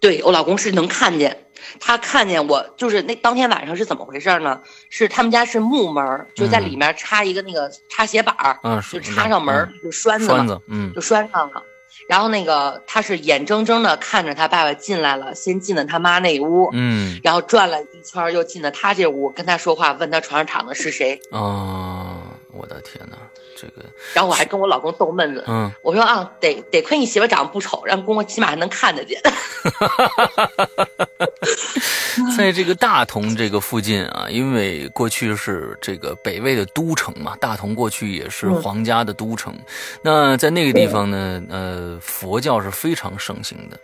对我老公是能看见，他看见我就是那当天晚上是怎么回事呢？是他们家是木门，就在里面插一个那个插鞋板儿，就插上门就拴子嘛，嗯，就拴上了。然后那个他是眼睁睁的看着他爸爸进来了，先进了他妈那屋，嗯，然后转了一圈又进了他这屋，跟他说话，问他床上躺的是谁。啊，我的天哪！这个，然后我还跟我老公逗闷子，嗯，我说啊，得得亏你媳妇长得不丑，让公公起码还能看得见。[laughs] 在这个大同这个附近啊，因为过去是这个北魏的都城嘛，大同过去也是皇家的都城。那在那个地方呢，呃，佛教是非常盛行的。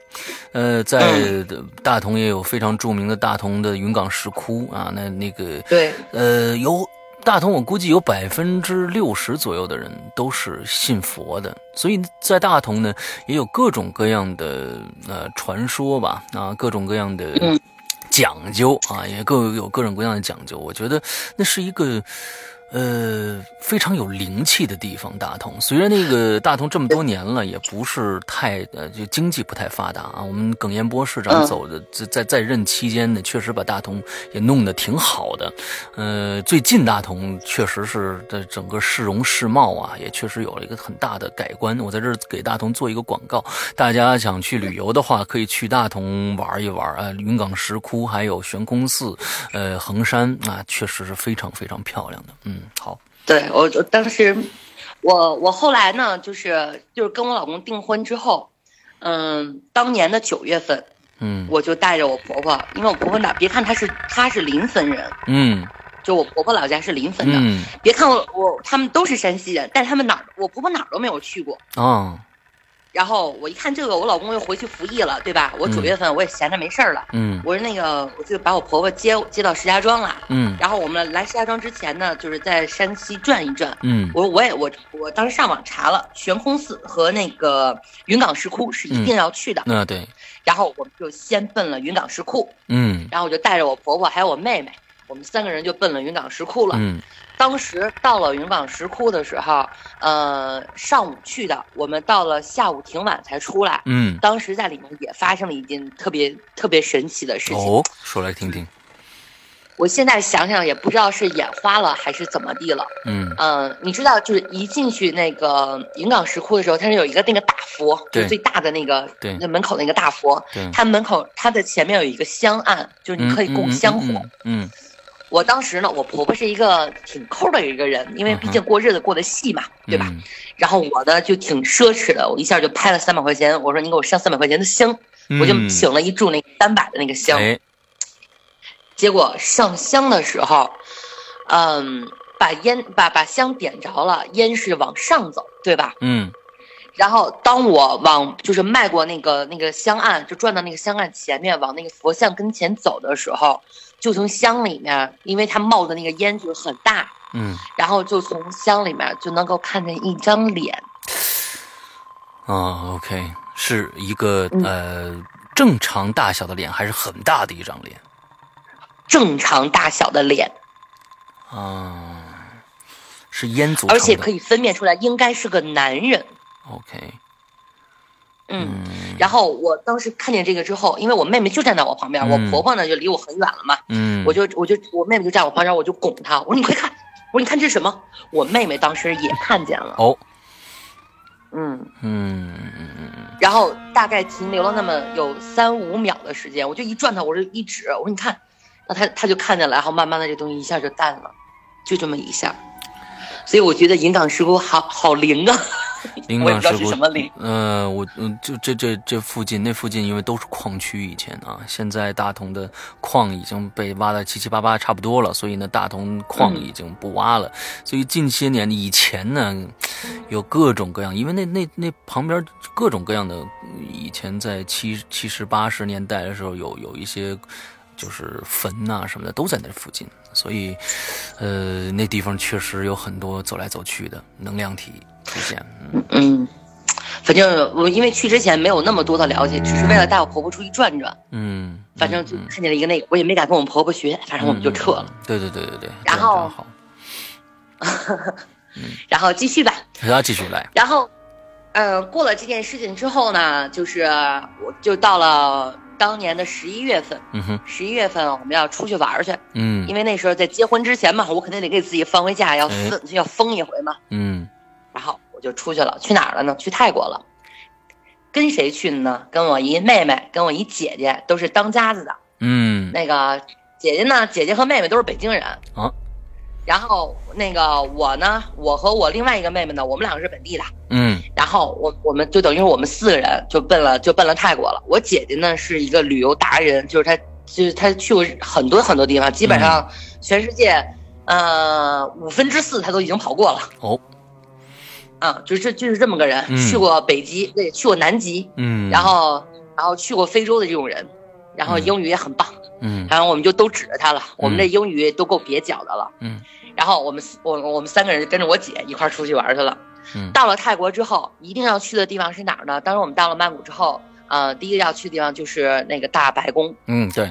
呃，在大同也有非常著名的大同的云冈石窟啊，那那个对，呃，有。大同，我估计有百分之六十左右的人都是信佛的，所以在大同呢，也有各种各样的呃传说吧，啊，各种各样的讲究啊，也各有各种各样的讲究。我觉得那是一个。呃，非常有灵气的地方，大同。虽然那个大同这么多年了，也不是太呃，就经济不太发达啊。我们耿彦波市长走的在在在任期间呢，确实把大同也弄得挺好的。呃，最近大同确实是的整个市容市貌啊，也确实有了一个很大的改观。我在这儿给大同做一个广告，大家想去旅游的话，可以去大同玩一玩啊。云冈石窟，还有悬空寺，呃，衡山啊，确实是非常非常漂亮的，嗯。好，对我当时，我我后来呢，就是就是跟我老公订婚之后，嗯，当年的九月份，嗯，我就带着我婆婆，因为我婆婆哪，别看她是她是临汾人，嗯，就我婆婆老家是临汾的，嗯，别看我我他们都是山西人，但他们哪我婆婆哪儿都没有去过，啊。然后我一看这个，我老公又回去服役了，对吧？我九月份我也闲着没事儿了，嗯，我说那个我就把我婆婆接接到石家庄了，嗯，然后我们来石家庄之前呢，就是在山西转一转，嗯，我说我也我我当时上网查了悬空寺和那个云冈石窟是一定要去的，那对，然后我们就先奔了云冈石窟，嗯，然后我就带着我婆婆还有我妹妹，我们三个人就奔了云冈石窟了，嗯。当时到了云冈石窟的时候，呃，上午去的，我们到了下午挺晚才出来。嗯，当时在里面也发生了一件特别特别神奇的事情。哦，说来听听。我现在想想也不知道是眼花了还是怎么地了。嗯嗯，你知道，就是一进去那个云冈石窟的时候，它是有一个那个大佛，就最大的那个，对，那门口那个大佛。对，它门口它的前面有一个香案，就是你可以供香火。嗯，我当时呢，我婆婆是一个挺抠的一个人，因为毕竟过日子过得细嘛，对吧？然后我呢就挺奢侈的，我一下就拍了三百块钱，我说你给我上三百块钱的香，我就请了一柱那三百的那个香。结果上香的时候，嗯，把烟把把香点着了，烟是往上走，对吧？嗯。然后当我往就是迈过那个那个香案，就转到那个香案前面，往那个佛像跟前走的时候，就从箱里面，因为它冒的那个烟就是很大，嗯。然后就从箱里面就能够看见一张脸。啊，OK，是一个呃正常大小的脸，还是很大的一张脸？正常大小的脸，啊，是烟组而且可以分辨出来，应该是个男人。OK，嗯，然后我当时看见这个之后，因为我妹妹就站在我旁边，我婆婆呢就离我很远了嘛，嗯，我就我就我妹妹就站我旁边，我就拱她，我说你快看，我说你看这是什么？我妹妹当时也看见了，哦，嗯嗯嗯嗯，然后大概停留了那么有三五秒的时间，我就一转头，我就一指，我说你看。那她她就看见了，然后慢慢的这东西一下就淡了，就这么一下，所以我觉得银港师傅好好灵啊，银港石窟什么灵？嗯，我嗯就这这这附近那附近因为都是矿区以前啊，现在大同的矿已经被挖的七七八八差不多了，所以呢大同矿已经不挖了，所以近些年以前呢有各种各样，因为那那那旁边各种各样的以前在七七十八十年代的时候有有一些。就是坟呐什么的都在那附近，所以，呃，那地方确实有很多走来走去的能量体出现。嗯，反正我因为去之前没有那么多的了解，只是为了带我婆婆出去转转。嗯，反正就看见了一个那个，我也没敢跟我婆婆学，反正我们就撤了。对对对对对。然后，然后继续吧。后继续来。然后，嗯，过了这件事情之后呢，就是我就到了。当年的十一月份，嗯哼，十一月份我们要出去玩去，嗯，因为那时候在结婚之前嘛，我肯定得给自己放回假，要疯要疯一回嘛，嗯，然后我就出去了，去哪儿了呢？去泰国了，跟谁去的呢？跟我一妹妹，跟我一姐姐，都是当家子的，嗯，那个姐姐呢，姐姐和妹妹都是北京人，啊。然后那个我呢，我和我另外一个妹妹呢，我们两个是本地的，嗯，然后我我们就等于我们四个人就奔了就奔了泰国了。我姐姐呢是一个旅游达人，就是她就是她去过很多很多地方，基本上全世界，呃五分之四她都已经跑过了。哦，啊，就是就是这么个人，去过北极，对，去过南极，嗯，然后然后去过非洲的这种人，然后英语也很棒，嗯，然后我们就都指着他了，我们这英语都够蹩脚的了，嗯。然后我们我我们三个人跟着我姐一块出去玩去了。嗯，到了泰国之后，一定要去的地方是哪儿呢？当时我们到了曼谷之后，呃，第一个要去的地方就是那个大白宫。嗯，对。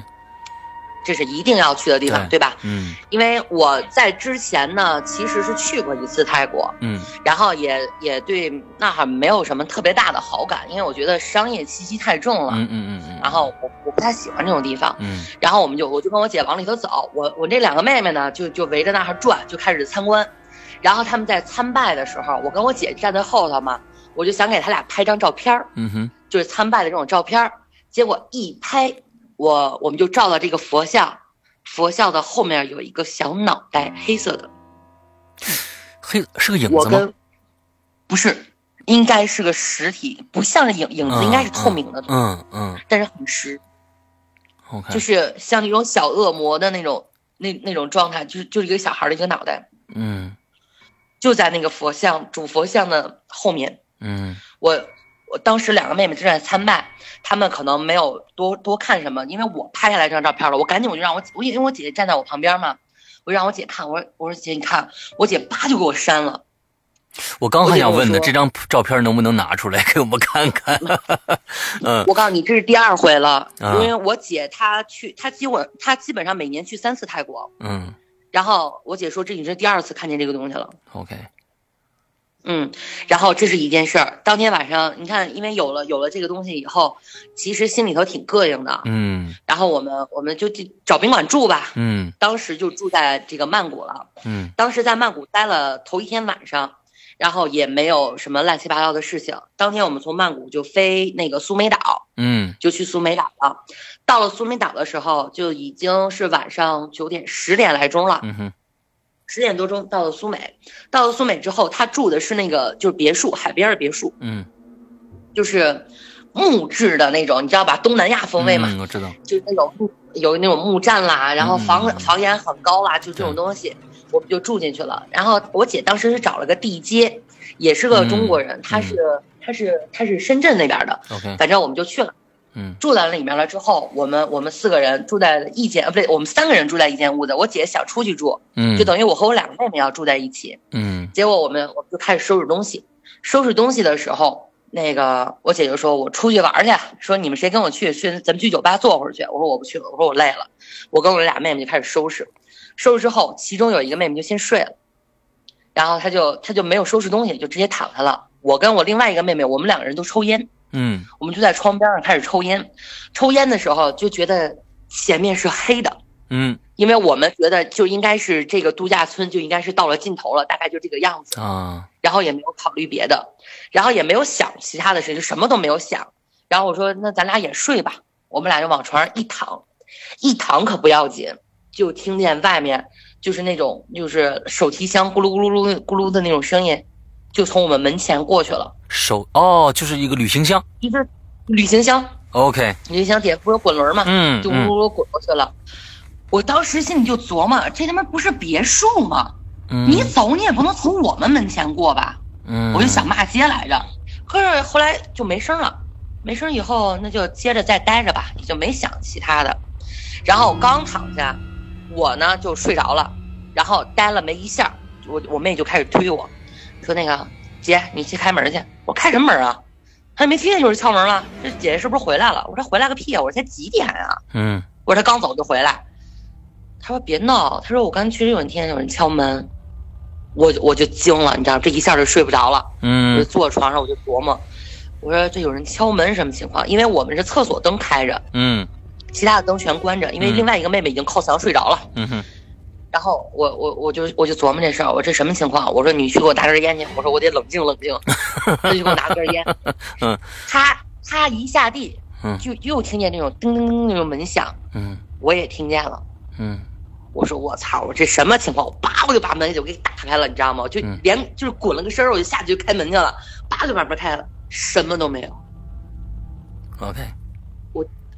这是一定要去的地方，对吧？嗯，因为我在之前呢，其实是去过一次泰国，嗯，然后也也对那哈没有什么特别大的好感，因为我觉得商业气息太重了，嗯嗯嗯然后我我不太喜欢这种地方，嗯，然后我们就我就跟我姐往里头走，我我那两个妹妹呢就就围着那哈转，就开始参观，然后他们在参拜的时候，我跟我姐站在后头嘛，我就想给他俩拍张照片嗯哼，就是参拜的这种照片结果一拍，我我们就照了这个佛像。佛像的后面有一个小脑袋，黑色的，黑是个影子吗？不是，应该是个实体，不像是影影子，应该是透明的，嗯嗯，但是很实就是像那种小恶魔的那种那那种状态，就是就是一个小孩的一个脑袋，嗯，就在那个佛像主佛像的后面，嗯，我。我当时两个妹妹正在参拜，她们可能没有多多看什么，因为我拍下来这张照片了，我赶紧我就让我我因为我姐姐站在我旁边嘛，我让我姐看，我说我说姐你看，我姐叭就给我删了。我刚还想问呢，这张照片能不能拿出来给我们看看？[laughs] 嗯，我告诉你，这是第二回了，因为我姐她去，她基本她基本上每年去三次泰国，嗯，然后我姐说这已经是第二次看见这个东西了。OK。嗯，然后这是一件事儿。当天晚上，你看，因为有了有了这个东西以后，其实心里头挺膈应的。嗯。然后我们我们就找宾馆住吧。嗯。当时就住在这个曼谷了。嗯。当时在曼谷待了头一天晚上，然后也没有什么乱七八糟的事情。当天我们从曼谷就飞那个苏梅岛。嗯。就去苏梅岛了。到了苏梅岛的时候，就已经是晚上九点十点来钟了。嗯哼。十点多钟到了苏美，到了苏美之后，他住的是那个就是别墅，海边的别墅，嗯，就是木质的那种，你知道吧？东南亚风味嘛，我知道，就是那种木有那种木栈啦，然后房房檐很高啦，就这种东西，我们就住进去了。然后我姐当时是找了个地接，也是个中国人，他是他是他是深圳那边的，OK，反正我们就去了。嗯，住在里面了之后，我们我们四个人住在一间，呃，不对，我们三个人住在一间屋子。我姐想出去住，嗯，就等于我和我两个妹妹要住在一起，嗯。结果我们我们就开始收拾东西，收拾东西的时候，那个我姐就说：“我出去玩去，说你们谁跟我去？去咱们去酒吧坐会儿去。”我说：“我不去了，我说我累了。”我跟我俩妹妹就开始收拾，收拾之后，其中有一个妹妹就先睡了，然后她就她就没有收拾东西，就直接躺下了。我跟我另外一个妹妹，我们两个人都抽烟。嗯，我们就在窗边上开始抽烟，抽烟的时候就觉得前面是黑的，嗯，因为我们觉得就应该是这个度假村就应该是到了尽头了，大概就这个样子啊，然后也没有考虑别的，然后也没有想其他的事就什么都没有想，然后我说那咱俩也睡吧，我们俩就往床上一躺，一躺可不要紧，就听见外面就是那种就是手提箱咕噜咕噜噜咕噜的那种声音。就从我们门前过去了，手哦，就是一个旅行箱，一个旅行箱，OK，旅行箱底下不是有滚轮吗？嗯，就呜呜滚过去了。我当时心里就琢磨，这他妈不是别墅吗？你走你也不能从我们门前过吧？嗯，我就想骂街来着，可是后来就没声了，没声以后那就接着再待着吧，也就没想其他的。然后刚躺下，我呢就睡着了，然后待了没一下，我我妹就开始推我。说那个姐，你去开门去。我开什么门啊？还没听见有人敲门吗？这姐姐是不是回来了？我说回来个屁啊！我说才几点啊？嗯，我说他刚走就回来。他说别闹。他说我刚确实有人听见有人敲门，我我就惊了，你知道这一下就睡不着了。嗯，我就坐床上我就琢磨，我说这有人敲门什么情况？因为我们是厕所灯开着，嗯，其他的灯全关着，因为另外一个妹妹已经靠墙睡着了。嗯哼。然后我我我就我就琢磨这事儿，我这什么情况？我说你去给我拿根烟去。我说我得冷静冷静。[laughs] 他就给我拿根烟。嗯。他他一下地，嗯，就又听见那种叮叮叮那种门响。嗯。我也听见了。嗯。我说我操，我这什么情况？我叭我就把门就给打开了，你知道吗？就连就是滚了个身我就下去就开门去了，叭就把门开了，什么都没有。OK。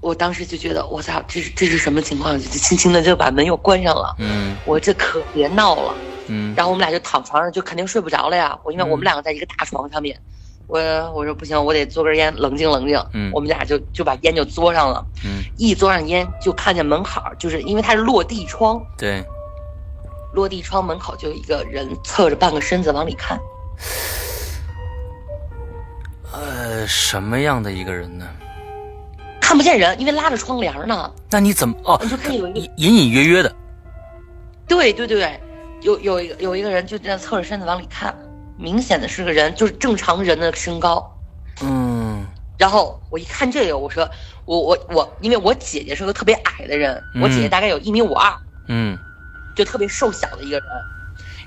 我当时就觉得，我操，这是这是什么情况？就轻轻的就把门又关上了。嗯，我这可别闹了。嗯，然后我们俩就躺床上，就肯定睡不着了呀。我因为我们两个在一个大床上面，我我说不行，我得嘬根烟，冷静冷静。嗯，我们俩就就把烟就嘬上了。嗯，一嘬上烟，就看见门口，就是因为它是落地窗。对，落地窗门口就有一个人侧着半个身子往里看。呃，什么样的一个人呢？看不见人，因为拉着窗帘呢。那你怎么哦？你就看有一个隐隐约约的。对对对，有有一个有一个人就在侧着身子往里看，明显的是个人，就是正常人的身高。嗯。然后我一看这个，我说我我我，因为我姐姐是个特别矮的人，我姐姐大概有一米五二，嗯，就特别瘦小的一个人。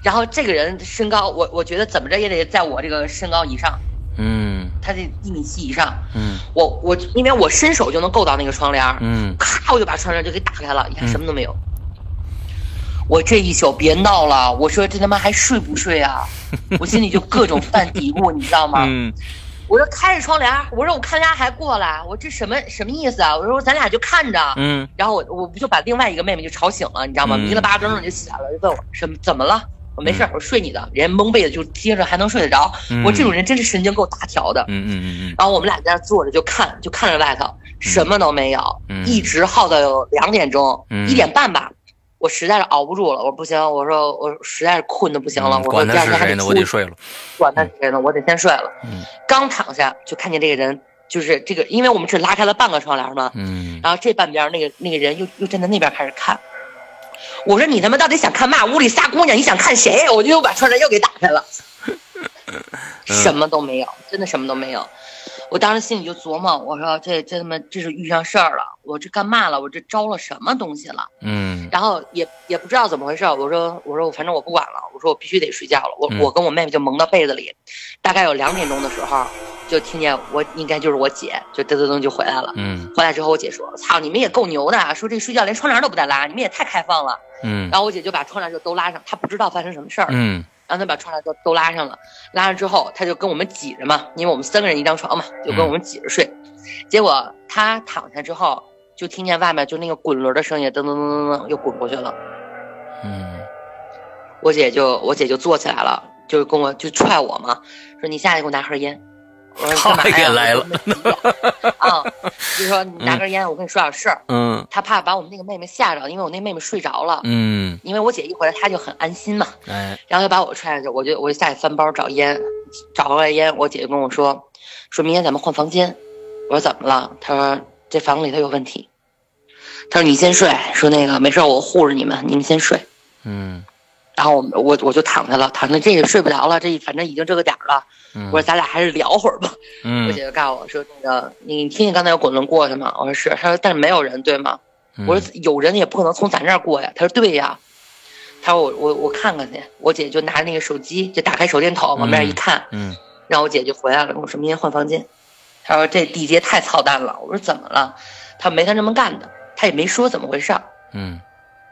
然后这个人身高，我我觉得怎么着也得在我这个身高以上。嗯，他得一米七以上。嗯，我我因为我伸手就能够到那个窗帘嗯，咔我就把窗帘就给打开了，你看什么都没有。我这一宿别闹了，我说这他妈还睡不睡啊？我心里就各种犯嘀咕，你知道吗？嗯，我说开着窗帘，我说我看家还过来，我这什么什么意思啊？我说咱俩就看着，嗯，然后我我不就把另外一个妹妹就吵醒了，你知道吗？迷了巴登就起来了，就问我什么怎么了？我没事，我睡你的，人家蒙被子就贴着还能睡得着。我这种人真是神经够大条的。嗯嗯嗯嗯。然后我们俩在那坐着就看，就看着外头什么都没有，一直耗到有两点钟，一点半吧。我实在是熬不住了，我说不行，我说我实在是困的不行了。我说第二天还得我得睡了。管他是谁呢？我得先睡了。刚躺下就看见这个人，就是这个，因为我们只拉开了半个窗帘嘛。嗯。然后这半边那个那个人又又站在那边开始看。我说你他妈到底想看嘛？屋里仨姑娘，你想看谁？我就又把窗帘又给打开了。[laughs] 什么都没有，真的什么都没有。我当时心里就琢磨，我说这这他妈这是遇上事儿了，我这干嘛了？我这招了什么东西了？嗯，然后也也不知道怎么回事。我说我说我反正我不管了，我说我必须得睡觉了。我我跟我妹妹就蒙到被子里，大概有两点钟的时候，就听见我应该就是我姐就噔噔噔就回来了。嗯，回来之后我姐说：“操，你们也够牛的，说这睡觉连窗帘都不带拉，你们也太开放了。”嗯，然后我姐就把窗帘就都拉上，她不知道发生什么事儿。嗯。让他把窗帘都都拉上了，拉上之后，她就跟我们挤着嘛，因为我们三个人一张床嘛，就跟我们挤着睡。结果她躺下之后，就听见外面就那个滚轮的声音，噔噔噔噔噔，又滚过去了。嗯，我姐就我姐就坐起来了，就跟我就踹我嘛，说你下去给我拿盒烟。我说 [laughs] 干嘛呀？来了。啊，[laughs] 就说你拿根烟，我跟你说点事儿。嗯。他怕把我们那个妹妹吓着，因为我那妹妹睡着了。嗯。因为我姐一回来，他就很安心嘛。哎。然后他把我踹下去，我就我就下去翻包找烟，找回来烟，我姐就跟我说，说明天咱们换房间。我说怎么了？他说这房里头有问题。他说你先睡，说那个没事，我护着你们，你们先睡。嗯。然后我我我就躺下了，躺下这也睡不着了，这反正已经这个点儿了。我说咱俩还是聊会儿吧。我姐就告诉我说：“那个你听见刚才有滚轮过去吗？”我说是。他说：“但是没有人对吗？”我说：“有人也不可能从咱这儿过呀。”他说：“对呀。”他说：“我我我看看去。”我姐就拿那个手机就打开手电筒往那儿一看，嗯，然后我姐就回来了，跟我说明天换房间。他说：“这地接太操蛋了。”我说：“怎么了？”他没他这么干的，他也没说怎么回事儿。嗯。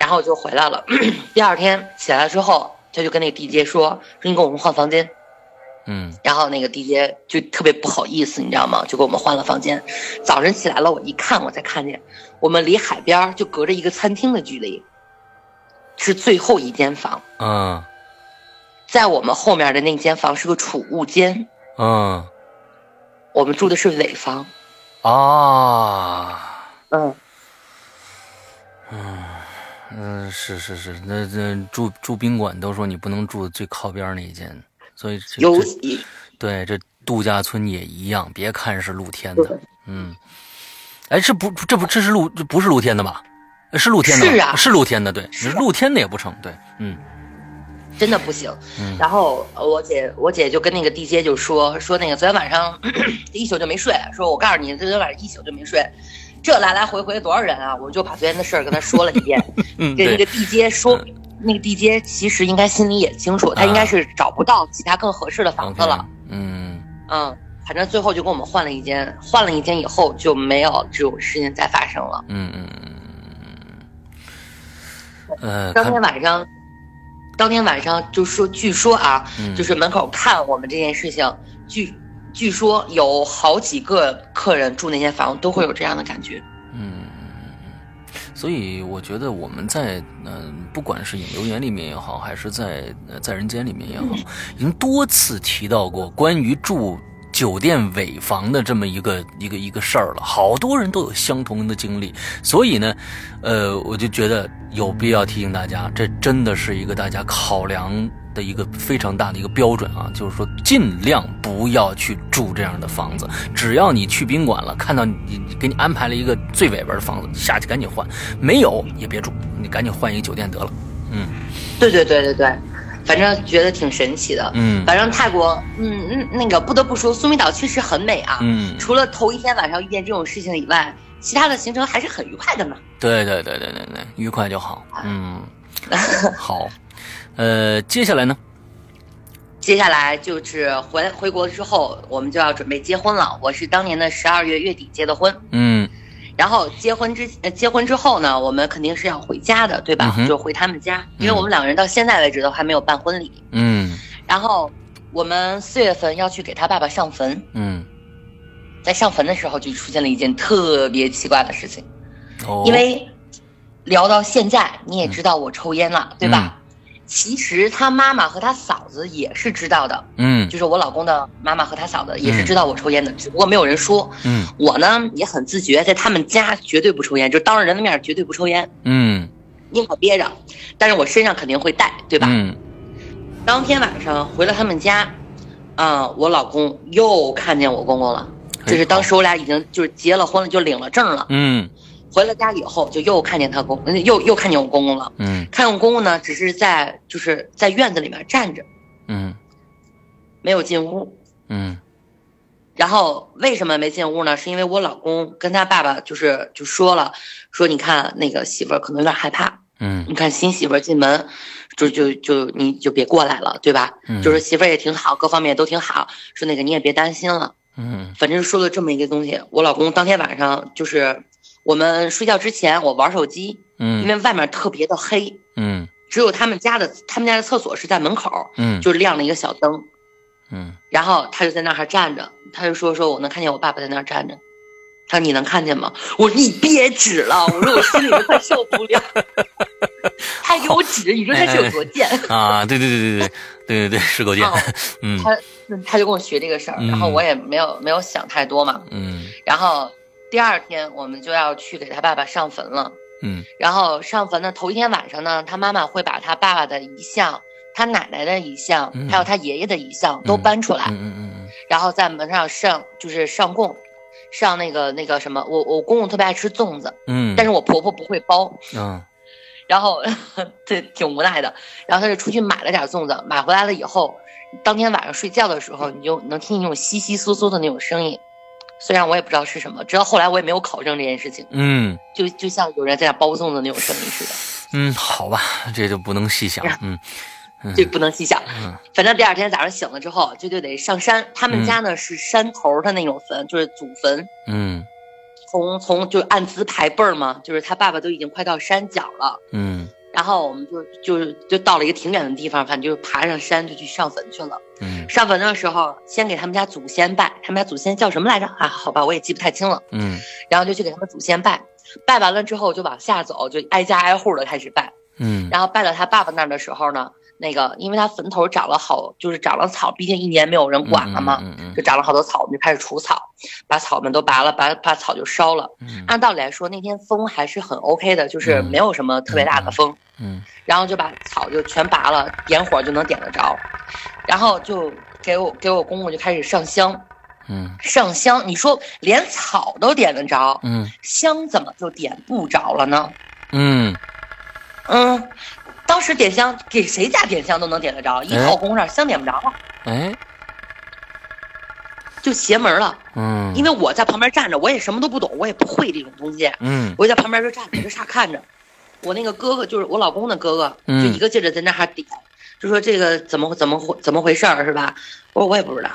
然后我就回来了。[clears throat] 第二天起来之后，他就跟那个地接说：“说你给我们换房间。”嗯。然后那个地接就特别不好意思，你知道吗？就给我们换了房间。早晨起来了，我一看，我才看见我们离海边就隔着一个餐厅的距离，是最后一间房。嗯。在我们后面的那间房是个储物间。嗯。我们住的是尾房。啊。嗯。嗯。嗯，是是是，那那住住宾馆都说你不能住最靠边那一间，所以有对这度假村也一样，别看是露天的，嗯，哎，这不这不这是露这不是露天的吧？是露天的，是啊，是露天的，对，露天的也不成，对，嗯，真的不行。然后我姐我姐就跟那个地接就说说那个昨天晚上 [coughs] 一宿就没睡，说我告诉你昨天晚上一宿就没睡。这来来回回多少人啊？我就把昨天的事儿跟他说了一遍。[laughs] 嗯，这那个地接说，那个地接其实应该心里也清楚，他应该是找不到其他更合适的房子了。嗯嗯，反正最后就跟我们换了一间，换了一间以后就没有这种事情再发生了。嗯嗯嗯嗯嗯。当天晚上，当天晚上就说，据说啊，就是门口看我们这件事情，据。据说有好几个客人住那间房都会有这样的感觉。嗯，所以我觉得我们在嗯，不管是引流言里面也好，还是在在人间里面也好，已经多次提到过关于住酒店尾房的这么一个一个一个事儿了。好多人都有相同的经历，所以呢，呃，我就觉得有必要提醒大家，这真的是一个大家考量。的一个非常大的一个标准啊，就是说尽量不要去住这样的房子。只要你去宾馆了，看到你给你安排了一个最尾边的房子，下去赶紧换；没有也别住，你赶紧换一个酒店得了。嗯，对对对对对，反正觉得挺神奇的。嗯，反正泰国，嗯嗯，那个不得不说，苏梅岛确实很美啊。嗯，除了头一天晚上遇见这种事情以外，其他的行程还是很愉快的嘛。对对对对对对，愉快就好。嗯，[laughs] 好。呃，接下来呢？接下来就是回回国之后，我们就要准备结婚了。我是当年的十二月月底结的婚，嗯，然后结婚之结婚之后呢，我们肯定是要回家的，对吧？就回他们家，因为我们两个人到现在为止都还没有办婚礼，嗯。然后我们四月份要去给他爸爸上坟，嗯，在上坟的时候就出现了一件特别奇怪的事情，哦，因为聊到现在你也知道我抽烟了，对吧？其实他妈妈和他嫂子也是知道的，嗯，就是我老公的妈妈和他嫂子也是知道我抽烟的，只不过没有人说。嗯，我呢也很自觉，在他们家绝对不抽烟，就当着人的面绝对不抽烟。嗯，宁可憋着，但是我身上肯定会带，对吧？嗯。当天晚上回了他们家，啊，我老公又看见我公公了，就是当时我俩已经就是结了婚了，就领了证了。嗯。回了家以后，就又看见他公，又又看见我公公了。嗯，看见我公公呢，只是在就是在院子里面站着。嗯，没有进屋。嗯。然后为什么没进屋呢？是因为我老公跟他爸爸就是就说了，说你看那个媳妇儿可能有点害怕。嗯。你看新媳妇儿进门，就就就你就别过来了，对吧？嗯。就是媳妇儿也挺好，各方面都挺好。说那个你也别担心了。嗯。反正说了这么一个东西，我老公当天晚上就是我们睡觉之前，我玩手机。嗯。因为外面特别的黑。嗯。只有他们家的他们家的厕所是在门口。嗯。就是亮了一个小灯。嗯。然后他就在那儿站着，他就说：“说我能看见我爸爸在那儿站着。”他说：“你能看见吗？”我说：“你别指了。”我说：“我心里都快受不了。”他给我指，你说他是有多贱啊？对对对对对对对对，是够贱。嗯，他他就跟我学这个事儿，然后我也没有没有想太多嘛。嗯。然后第二天我们就要去给他爸爸上坟了。嗯。然后上坟的头一天晚上呢，他妈妈会把他爸爸的遗像。他奶奶的遗像，还有他爷爷的遗像都搬出来，嗯嗯嗯，然后在门上上就是上供，上那个那个什么，我我公公特别爱吃粽子，嗯，但是我婆婆不会包，嗯，然后 [laughs] 这挺无奈的，然后他就出去买了点粽子，买回来了以后，当天晚上睡觉的时候，你就能听见那种窸窸窣窣的那种声音，虽然我也不知道是什么，直到后来我也没有考证这件事情，嗯，就就像有人在那包粽子那种声音似的，嗯，好吧，这就不能细想，嗯。这不能细想，反正第二天早上醒了之后，就就得上山。他们家呢是山头的那种坟，就是祖坟。嗯，从从就按资排辈儿嘛，就是他爸爸都已经快到山脚了。嗯，然后我们就就是就到了一个挺远的地方，反正就是爬上山就去上坟去了。嗯，上坟的时候先给他们家祖先拜，他们家祖先叫什么来着啊？好吧，我也记不太清了。嗯，然后就去给他们祖先拜，拜完了之后就往下走，就挨家挨户的开始拜。嗯，然后拜到他爸爸那儿的时候呢。那个，因为他坟头长了好，就是长了草，毕竟一年没有人管了嘛，就长了好多草，我们就开始除草，把草们都拔了，把把草就烧了。按道理来说，那天风还是很 OK 的，就是没有什么特别大的风。嗯，然后就把草就全拔了，点火就能点得着，然后就给我给我公公就开始上香。嗯，上香，你说连草都点得着，嗯，香怎么就点不着了呢？嗯嗯。当时点香给谁家点香都能点得着，一靠工上香点不着了，哎，就邪门了。嗯，因为我在旁边站着，我也什么都不懂，我也不会这种东西。嗯，我在旁边就站着，就傻看着。我那个哥哥就是我老公的哥哥，就一个劲儿的在那哈点，就说这个怎么怎么回怎么回事儿是吧？我说我也不知道。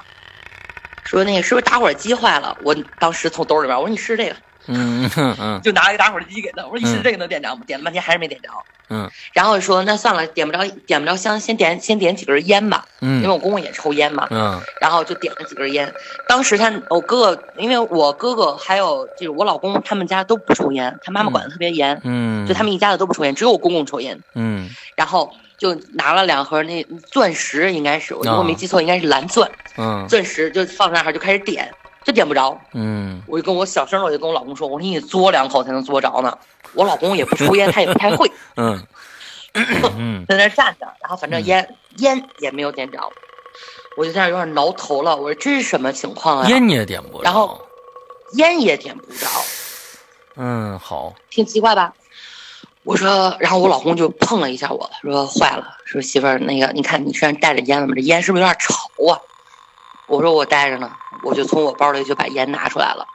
说那个是不是打火机坏了？我当时从兜里边我说你试这个。嗯嗯，就拿了一个打火机给他，我说你试这个能点着吗？点了半天还是没点着。嗯，然后说那算了，点不着点不着香，先点先点几根烟吧。嗯，因为我公公也抽烟嘛。嗯，然后就点了几根烟。当时他我哥哥，因为我哥哥还有就是我老公他们家都不抽烟，他妈妈管的特别严。嗯，就他们一家子都不抽烟，只有我公公抽烟。嗯，然后就拿了两盒那钻石，应该是我如果没记错，应该是蓝钻。嗯，钻石就放那儿就开始点。就点不着，嗯，我就跟我小声，我就跟我老公说，我说你嘬两口才能嘬着呢。我老公也不抽烟，他也不太会，[laughs] 嗯，在那站着，然后反正烟烟也没有点着，我就在那有点挠头了。我说这是什么情况啊？烟你也点不着，然后烟也点不着，嗯，好，挺奇怪吧？我说，然后我老公就碰了一下我说坏了，说媳妇儿那个，你看你身上带着烟了吗？这烟是不是有点潮啊？我说我带着呢，我就从我包里就把烟拿出来了，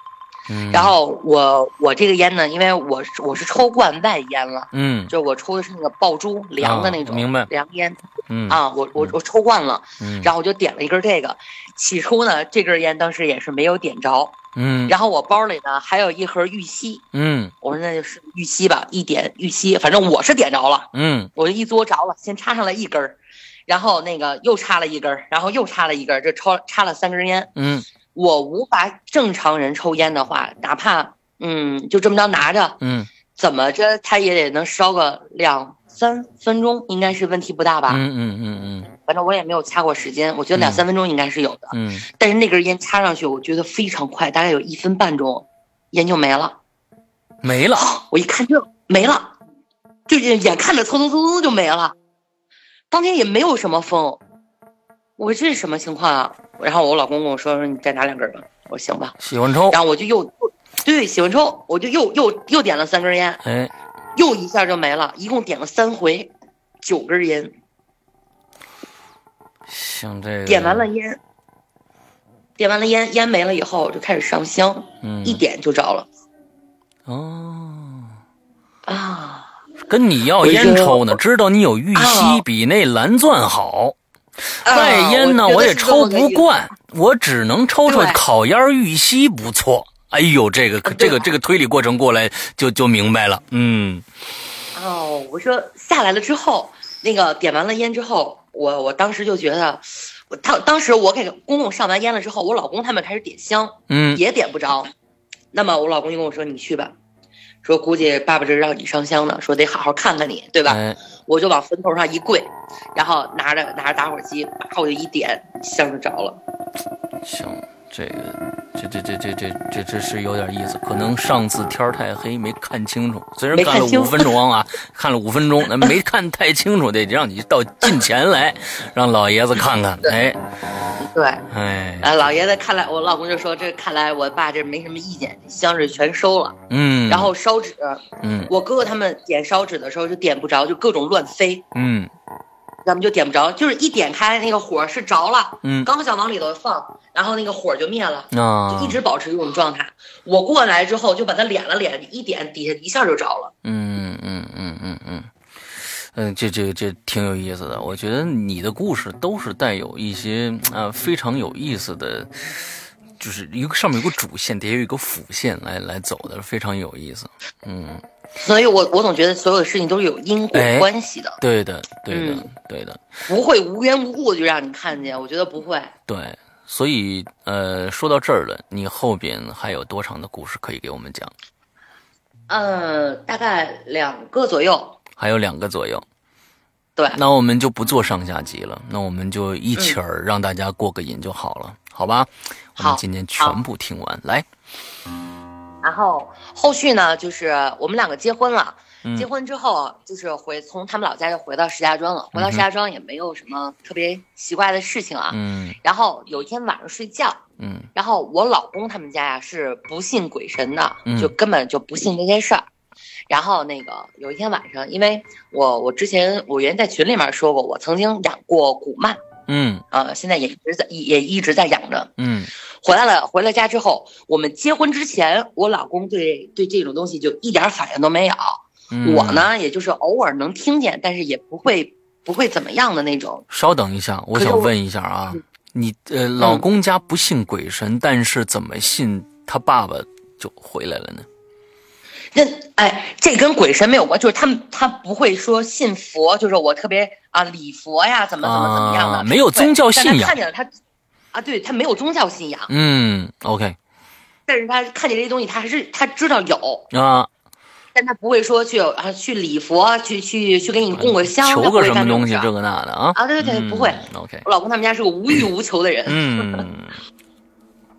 嗯，然后我我这个烟呢，因为我是我是抽惯外烟了，嗯，就我抽的是那个爆珠凉的那种，明白，凉烟，嗯啊，我我我抽惯了，嗯，然后我就点了一根这个，起初呢这根烟当时也是没有点着，嗯，然后我包里呢还有一盒玉溪，嗯，我说那就是玉溪吧，一点玉溪，反正我是点着了，嗯，我就一嘬着了，先插上来一根儿。然后那个又插了一根，然后又插了一根，这抽插了三根烟。嗯，我无法正常人抽烟的话，哪怕嗯就这么着拿着，嗯，怎么着他也得能烧个两三分钟，应该是问题不大吧？嗯嗯嗯嗯，反正我也没有掐过时间，我觉得两三分钟应该是有的。嗯，但是那根烟插上去，我觉得非常快，大概有一分半钟，烟就没了，没了。我一看这没了，就眼看着蹭蹭蹭蹭就没了。当天也没有什么风，我说这是什么情况啊？然后我老公跟我说说你再拿两根吧，我说行吧，喜欢抽，然后我就又对喜欢抽，我就又又又点了三根烟，哎，又一下就没了，一共点了三回，九根烟。像这个。点完了烟，点完了烟，烟没了以后就开始上香，嗯，一点就着了。哦，啊，跟你要烟抽呢，知道你有玉溪，比那蓝钻好。外烟呢，我也抽不惯，我只能抽抽烤烟玉溪不错。哎呦，这个这个这个推理过程过来就就明白了。嗯。哦，我说下来了之后，那个点完了烟之后，我我当时就觉得，我当当时我给公公上完烟了之后，我老公他们开始点香，嗯，也点不着。那么我老公就跟我说：“你去吧。”说估计爸爸这让你上香呢，说得好好看看你，对吧？我就往坟头上一跪，然后拿着拿着打火机，叭我就一点，香就着了。行，这个这这这这这这这是有点意思，可能上次天太黑没看清楚，虽然看了五分钟啊，看了五分钟，那没看太清楚，得让你到近前来，让老爷子看看，哎。对，哎，啊，老爷子看来，我老公就说，这看来我爸这没什么意见，香是全收了，嗯，然后烧纸，嗯，我哥哥他们点烧纸的时候就点不着，就各种乱飞，嗯，要么就点不着，就是一点开那个火是着了，嗯，刚想往里头放，然后那个火就灭了，啊，就一直保持这种状态。我过来之后就把它敛了敛，一点底下一下就着了，嗯嗯嗯嗯嗯。嗯，这这这挺有意思的。我觉得你的故事都是带有一些啊非常有意思的，就是一个上面有个主线，底下有一个辅线来来走的，非常有意思。嗯，所以我我总觉得所有的事情都是有因果关系的。对的，对的，对的，[laughs] 不会无缘无故就让你看见，我觉得不会。对，所以呃，说到这儿了，你后边还有多长的故事可以给我们讲？嗯，大概两个左右。还有两个左右，对，那我们就不做上下集了，那我们就一起儿让大家过个瘾就好了，好吧？我们今天全部听完来。然后后续呢，就是我们两个结婚了，结婚之后就是回从他们老家就回到石家庄了，回到石家庄也没有什么特别奇怪的事情啊。嗯。然后有一天晚上睡觉，嗯，然后我老公他们家呀是不信鬼神的，就根本就不信这些事儿。然后那个有一天晚上，因为我我之前我原在群里面说过，我曾经养过古曼，嗯啊，现在也一直在也一直在养着，嗯，回来了回了家之后，我们结婚之前，我老公对对这种东西就一点反应都没有，我呢也就是偶尔能听见，但是也不会不会怎么样的那种。稍等一下，我想问一下啊，你呃老公家不信鬼神，但是怎么信他爸爸就回来了呢？那哎，这跟鬼神没有关，就是他们他不会说信佛，就是我特别啊礼佛呀，怎么怎么怎么样的，没有宗教信仰。看见了他，啊，对他没有宗教信仰。嗯，OK。但是他看见这些东西，他还是他知道有啊，但他不会说去啊去礼佛，去去去给你供个香，求个什么东西这个那的啊。啊，对对对，不会。OK。我老公他们家是个无欲无求的人。嗯。[laughs]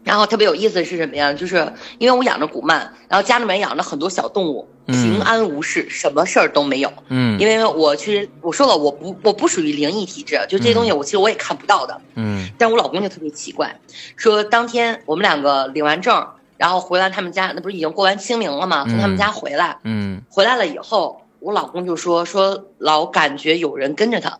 然后特别有意思的是什么呀？就是因为我养着古曼，然后家里面养着很多小动物，平安无事，什么事儿都没有。嗯，因为我其实我说了，我不我不属于灵异体质，就这些东西我其实我也看不到的。嗯，但我老公就特别奇怪，说当天我们两个领完证，然后回来他们家，那不是已经过完清明了吗？从他们家回来，嗯，回来了以后，我老公就说说老感觉有人跟着他。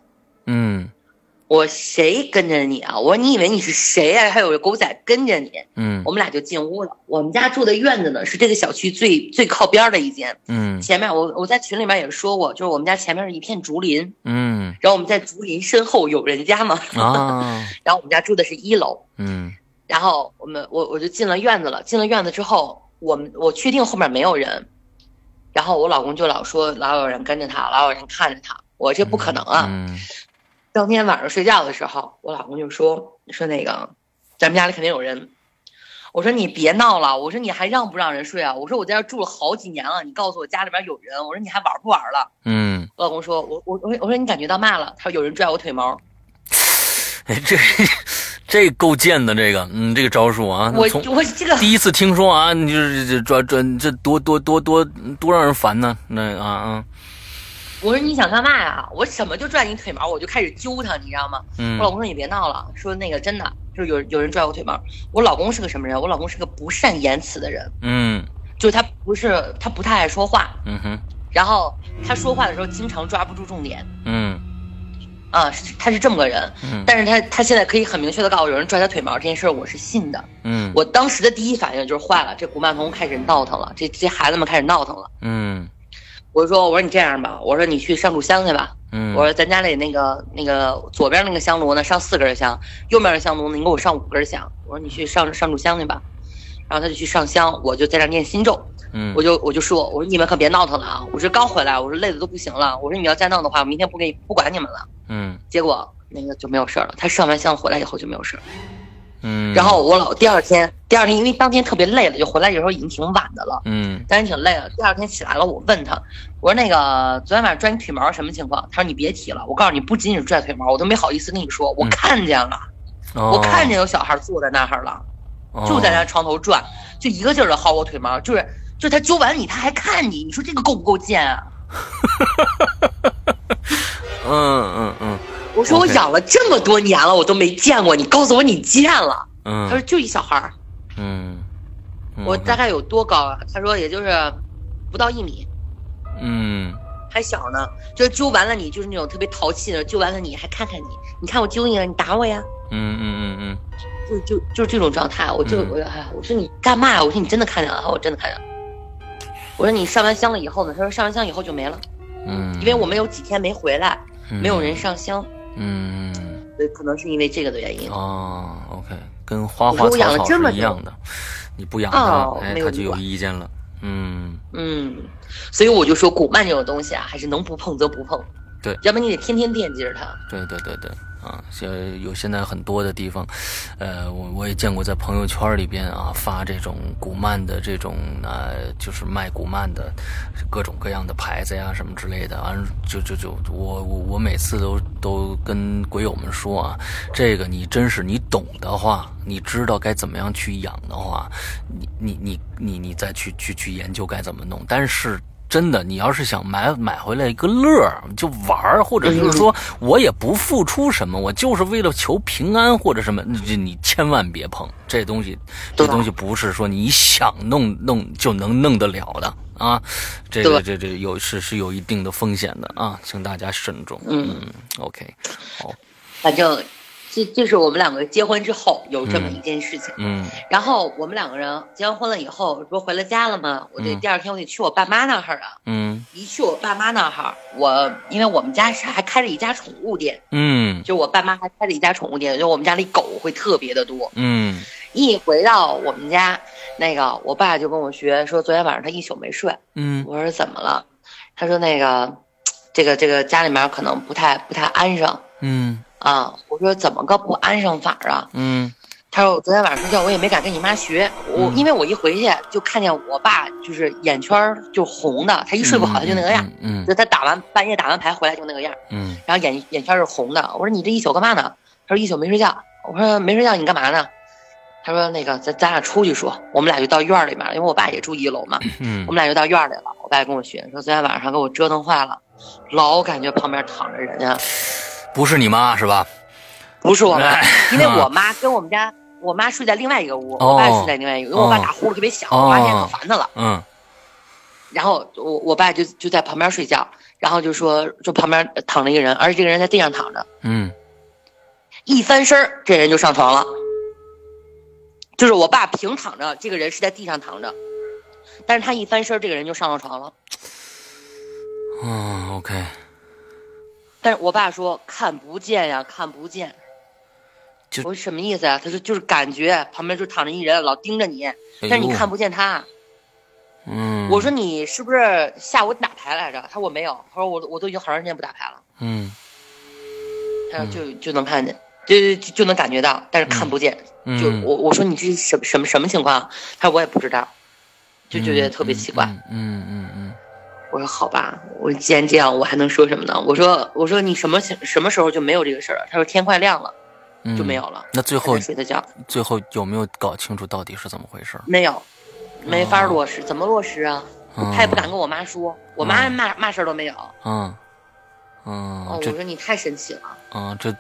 嗯。我谁跟着你啊？我说你以为你是谁呀？还有个狗仔跟着你。嗯，我们俩就进屋了。我们家住的院子呢，是这个小区最最靠边的一间。嗯，前面我我在群里面也说过，就是我们家前面是一片竹林。嗯，然后我们在竹林身后有人家嘛。啊，[laughs] 然后我们家住的是一楼。嗯，然后我们我我就进了院子了。进了院子之后，我们我确定后面没有人。然后我老公就老说老有人跟着他，老有人看着他。我这不可能啊。嗯。当天晚上睡觉的时候，我老公就说说那个，咱们家里肯定有人。我说你别闹了，我说你还让不让人睡啊？我说我在这住了好几年了，你告诉我家里边有人，我说你还玩不玩了？嗯，我老公说，我我我我说你感觉到嘛了？他说有人拽我腿毛。[laughs] 哎，这这够贱的，这个嗯，这个招数啊，我我这个第一次听说啊，你就是这抓抓这多多多多多让人烦呢，那啊啊。我说你想干嘛呀？我什么就拽你腿毛，我就开始揪他，你知道吗？嗯。我老公说你别闹了，说那个真的就是有有人拽我腿毛。我老公是个什么人？我老公是个不善言辞的人。嗯。就是他不是他不太爱说话。嗯哼。然后他说话的时候经常抓不住重点。嗯。啊，他是这么个人，嗯，但是他他现在可以很明确的告诉我，有人拽他腿毛这件事，我是信的，嗯，我当时的第一反应就是坏了，这古曼童开始闹腾了，这这孩子们开始闹腾了，嗯，我说我说你这样吧，我说你去上炷香去吧，嗯，我说咱家里那个那个左边那个香炉呢上四根香，右边的香炉呢你给我上五根香，我说你去上上炷香去吧，然后他就去上香，我就在那念心咒。嗯，我就我就说，我说你们可别闹腾了啊！我说刚回来，我说累的都不行了。我说你要再闹的话，我明天不给不管你们了。嗯，结果那个就没有事了。他上完香回来以后就没有事。嗯，然后我老第二天，第二天因为当天特别累了，就回来的时候已经挺晚的了。嗯，当天挺累了。第二天起来了，我问他，我说那个昨天晚上拽你腿毛什么情况？他说你别提了，我告诉你，不仅仅是拽腿毛，我都没好意思跟你说，我看见了，我看见有小孩坐在那儿了，就在那床头转，就一个劲儿的薅我腿毛，就是。就他揪完你，他还看你，你说这个够不够贱啊？嗯 [laughs] 嗯嗯。我说我养了这么多年了，我都没见过，你告诉我你见了。嗯。他说就一小孩儿。嗯。我大概有多高啊？他说也就是不到一米。嗯。还小呢，就是揪完了你，就是那种特别淘气的，揪完了你还看看你，你看我揪你了，你打我呀？嗯嗯嗯嗯。就就就是这种状态，我就我哎，我说你干嘛？我说你真的看见了？我真的看见了。我说你上完香了以后呢？他说上完香以后就没了，嗯，因为我们有几天没回来，没有人上香，嗯，所以可能是因为这个的原因。哦，OK，跟花花草草是一样的，你不养它，哎，它就有意见了，嗯。嗯，所以我就说古曼这种东西啊，还是能不碰则不碰，对，要不然你得天天惦记着它。对对对对。啊，现有现在很多的地方，呃，我我也见过在朋友圈里边啊发这种古曼的这种呃，就是卖古曼的各种各样的牌子呀什么之类的，完就就就我我我每次都都跟鬼友们说啊，这个你真是你懂的话，你知道该怎么样去养的话，你你你你你再去去去研究该怎么弄，但是。真的，你要是想买买回来一个乐儿，就玩儿，或者就是说我也不付出什么，我就是为了求平安或者什么，你你千万别碰这东西，这东西不是说你想弄弄就能弄得了的啊，这个这这有是是有一定的风险的啊，请大家慎重。嗯，OK，好，反正。这这是我们两个结婚之后有这么一件事情，嗯，然后我们两个人结完婚了以后，不是回了家了吗？我得第二天我得去我爸妈那儿啊，嗯，一去我爸妈那儿，我因为我们家是还开了一家宠物店，嗯，就我爸妈还开了一家宠物店，就我们家里狗会特别的多，嗯，一回到我们家，那个我爸就跟我学说，昨天晚上他一宿没睡，嗯，我说怎么了？他说那个，这个这个家里面可能不太不太安生，嗯。啊，我说怎么个不安生法啊？嗯，他说我昨天晚上睡觉，我也没敢跟你妈学，我因为我一回去就看见我爸就是眼圈就红的，他一睡不好他就那个样，嗯，就他打完半夜打完牌回来就那个样，嗯，然后眼眼圈是红的。我说你这一宿干嘛呢？他说一宿没睡觉。我说没睡觉你干嘛呢？他说那个咱咱俩出去说，我们俩就到院里面，因为我爸也住一楼嘛，嗯，我们俩就到院里了。我爸跟我学说昨天晚上给我折腾坏了，老感觉旁边躺着人家。不是你妈是吧？不是我妈，因为我妈跟我们家我妈睡在另外一个屋，我爸睡在另外一个，因为我爸打呼噜特别响，我妈现在可烦他了。嗯。然后我我爸就就在旁边睡觉，然后就说就旁边躺着一个人，而且这个人在地上躺着。嗯。一翻身这人就上床了。就是我爸平躺着，这个人是在地上躺着，但是他一翻身这个人就上了床了。嗯，OK。但是我爸说看不见呀，看不见。我说什么意思啊？他说就是感觉旁边就躺着一人，老盯着你，但是你看不见他。嗯。我说你是不是下午打牌来着？他说我没有。他说我我都已经好长时间不打牌了。嗯。他说就就能看见，就就就能感觉到，但是看不见。就我我说你这是什什么什么情况？他说我也不知道，就觉得特别奇怪。嗯嗯嗯。我说好吧，我既然这样，我还能说什么呢？我说我说你什么什么时候就没有这个事儿了？他说天快亮了，就没有了。那最后睡的觉，最后有没有搞清楚到底是怎么回事？没有，没法落实，怎么落实啊？他也不敢跟我妈说，我妈嘛嘛事儿都没有。嗯嗯。哦，我说你太神奇了。嗯，这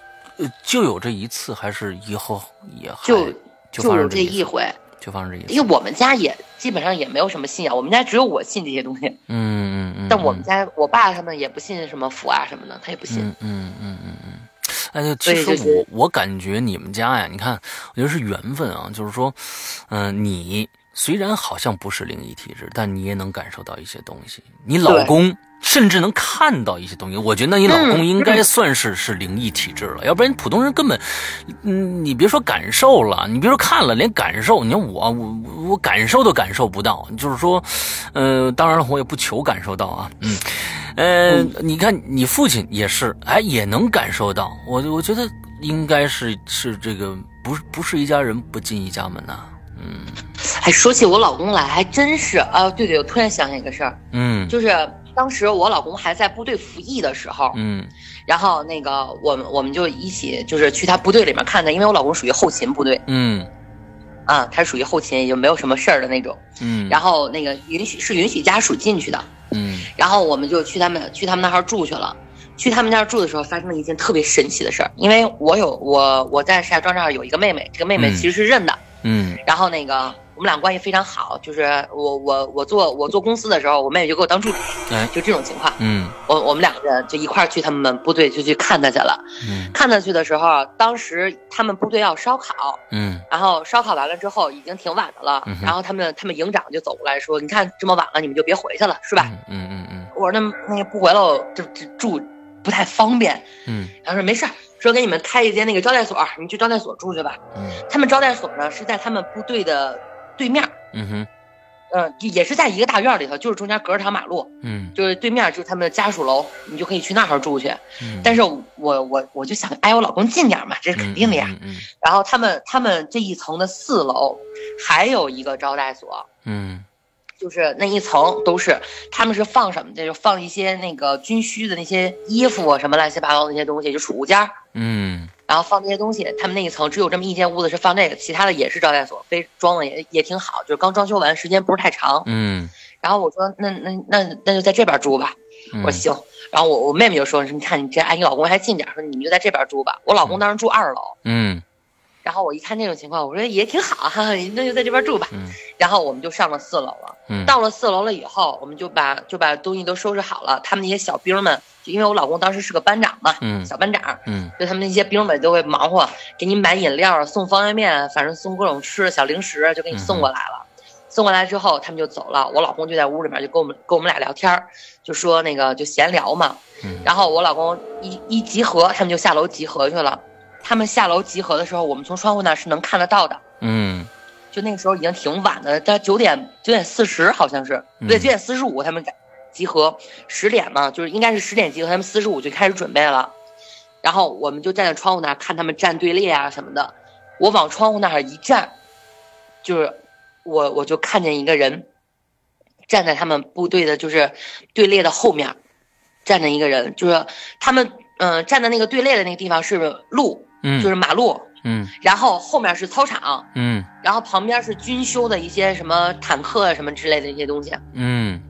就有这一次，还是以后也就就有这一回。就发生这一次，因为我们家也基本上也没有什么信仰，我们家只有我信这些东西。嗯嗯嗯。但我们家我爸他们也不信什么佛啊什么的，他也不信。嗯嗯嗯嗯嗯。哎，其实我我感觉你们家呀，你看，我觉得是缘分啊，就是说，嗯，你虽然好像不是灵异体质，但你也能感受到一些东西，你老公。甚至能看到一些东西，我觉得你老公应该算是是灵异体质了，要不然普通人根本，嗯，你别说感受了，你别说看了，连感受，你看我我我感受都感受不到，就是说，呃，当然了，我也不求感受到啊，嗯，呃，你看你父亲也是，哎，也能感受到，我我觉得应该是是这个，不是不是一家人不进一家门呐，嗯，哎，说起我老公来，还真是啊，对对，我突然想起一个事儿，嗯，就是。当时我老公还在部队服役的时候，嗯，然后那个我们我们就一起就是去他部队里面看他，因为我老公属于后勤部队，嗯，啊，他属于后勤，也就没有什么事儿的那种，嗯，然后那个允许是允许家属进去的，嗯，然后我们就去他们去他们那儿住去了，去他们那儿住的时候发生了一件特别神奇的事儿，因为我有我我在石家庄这儿有一个妹妹，这个妹妹其实是认的，嗯，然后那个。我们俩关系非常好，就是我我我做我做公司的时候，我妹妹就给我当助理，就这种情况。嗯，我我们两个人就一块儿去他们部队就去看他去了。嗯，看他去的时候，当时他们部队要烧烤。嗯，然后烧烤完了之后已经挺晚的了，然后他们他们营长就走过来说：“你看这么晚了，你们就别回去了，是吧？”嗯嗯嗯。我说：“那那个不回了，这这住不太方便。”嗯，他说：“没事儿，说给你们开一间那个招待所，你去招待所住去吧。”嗯，他们招待所呢是在他们部队的。对面，嗯哼，嗯，也是在一个大院里头，就是中间隔着条马路，嗯，就是对面就是他们的家属楼，你就可以去那儿住去。嗯，但是我我我就想挨我老公近点嘛，这是肯定的呀。嗯，然后他们他们这一层的四楼还有一个招待所，嗯，就是那一层都是，他们是放什么的？就放一些那个军需的那些衣服啊，什么乱七八糟那些东西，就储物间。嗯。然后放这些东西，他们那一层只有这么一间屋子是放这个，其他的也是招待所，非装的也也挺好，就是刚装修完，时间不是太长。嗯。然后我说那那那那就在这边住吧。我说行。然后我我妹妹就说你看你这挨你老公还近点，说你们就在这边住吧。我老公当时住二楼。嗯。然后我一看这种情况，我说也挺好哈，那就在这边住吧。嗯。然后我们就上了四楼了。嗯。到了四楼了以后，我们就把就把东西都收拾好了，他们那些小兵们。就因为我老公当时是个班长嘛，嗯，小班长，嗯，就他们那些兵们都会忙活，给你买饮料，送方便面，反正送各种吃的小零食，就给你送过来了。送过来之后，他们就走了，我老公就在屋里面就跟我们跟我们俩聊天，就说那个就闲聊嘛。然后我老公一一集合，他们就下楼集合去了。他们下楼集合的时候，我们从窗户那是能看得到的。嗯，就那个时候已经挺晚的，在九点九点四十好像是，不对，九点四十五他们集合十点嘛，就是应该是十点集合，他们四十五就开始准备了，然后我们就站在窗户那儿看他们站队列啊什么的。我往窗户那儿一站，就是我我就看见一个人站在他们部队的，就是队列的后面，站着一个人，就是他们嗯站在那个队列的那个地方是路，嗯，就是马路，嗯，然后后面是操场，嗯，然后旁边是军修的一些什么坦克什么之类的一些东西，嗯。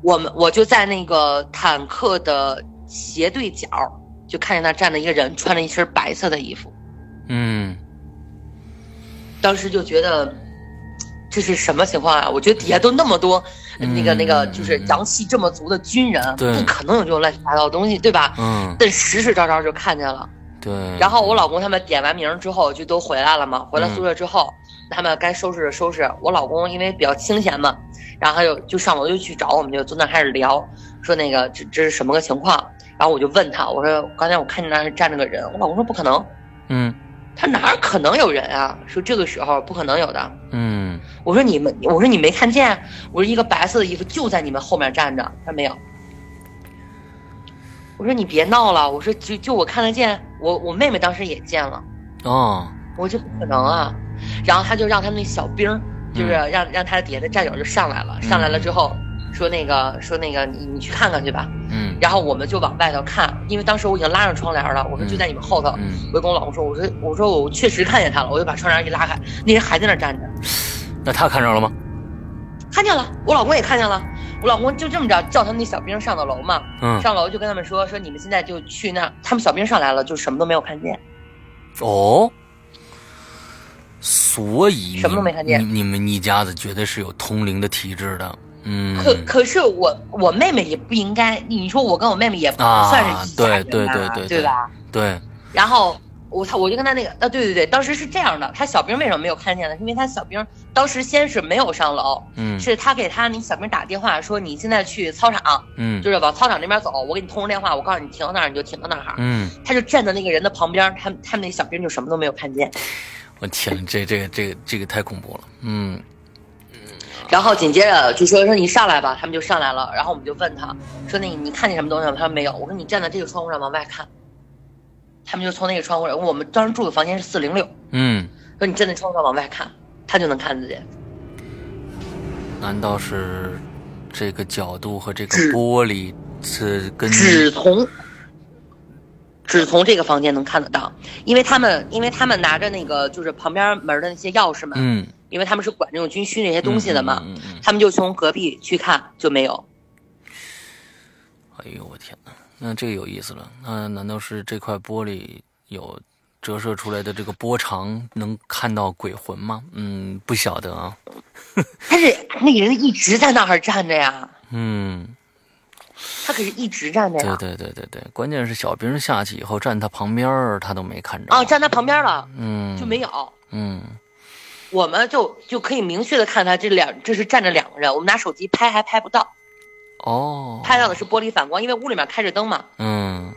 我们我就在那个坦克的斜对角，就看见那站着一个人，穿了一身白色的衣服。嗯，当时就觉得这是什么情况啊？我觉得底下都那么多，那个那个就是阳气这么足的军人，不可能有这种乱七八糟的东西，对吧？嗯。但实实招招就看见了。对。然后我老公他们点完名之后就都回来了嘛，回来宿舍之后，他们该收拾收拾。我老公因为比较清闲嘛。然后他就就上楼就去找我们，就坐那开始聊，说那个这这是什么个情况？然后我就问他，我说刚才我看见那站着个人，我老公说不可能，嗯，他哪可能有人啊？说这个时候不可能有的，嗯，我说你们，我说你没看见？我说一个白色的衣服就在你们后面站着，他没有。我说你别闹了，我说就就我看得见，我我妹妹当时也见了，哦，我说不可能啊，然后他就让他们那小兵。就是让让他底下的战友就上来了，上来了之后说那个说那个你你去看看去吧，嗯，然后我们就往外头看，因为当时我已经拉上窗帘了，我说就在你们后头，我就跟我老公说，我说我说我确实看见他了，我就把窗帘一拉开，那人还在那站着，那他看着了吗？看见了，我老公也看见了，我老公就这么着叫他们那小兵上的楼嘛，嗯，上楼就跟他们说说你们现在就去那，他们小兵上来了就什么都没有看见，哦。所以什么都没看见。你你们一家子绝对是有通灵的体质的，嗯。可可是我我妹妹也不应该，你说我跟我妹妹也不算是一家人对对对对，对吧？对。然后我操我就跟他那个啊，对对对，当时是这样的，他小兵为什么没有看见呢？因为他小兵当时先是没有上楼，嗯，是他给他那小兵打电话说你现在去操场，嗯，就是往操场那边走，我给你通个电话，我告诉你停到那儿你就停到那儿，嗯，他就站在那个人的旁边，他他们那小兵就什么都没有看见。[laughs] 我天，这这个这个这个太恐怖了，嗯。然后紧接着就说说你上来吧，他们就上来了。然后我们就问他说：“那你看见什么东西吗？”他说：“没有。”我说：“你站在这个窗户上往外看。”他们就从那个窗户，我们当时住的房间是四零六。嗯。说你站在窗户上往外看，他就能看得见。难道是这个角度和这个玻璃是跟只从只从这个房间能看得到？因为他们因为他们拿着那个就是旁边门的那些钥匙嘛。嗯。因为他们是管这种军需那些东西的嘛，嗯嗯他们就从隔壁去看就没有。哎呦我天哪，那这个有意思了。那难道是这块玻璃有折射出来的这个波长能看到鬼魂吗？嗯，不晓得啊。他是那个人一直在那儿站着呀。嗯。他可是一直站着呀。对对对对对，关键是小兵下去以后站他旁边他都没看着。哦，站他旁边了。嗯。就没有。嗯。我们就就可以明确的看他这两，这是站着两个人。我们拿手机拍还拍不到，哦，拍到的是玻璃反光，因为屋里面开着灯嘛。嗯，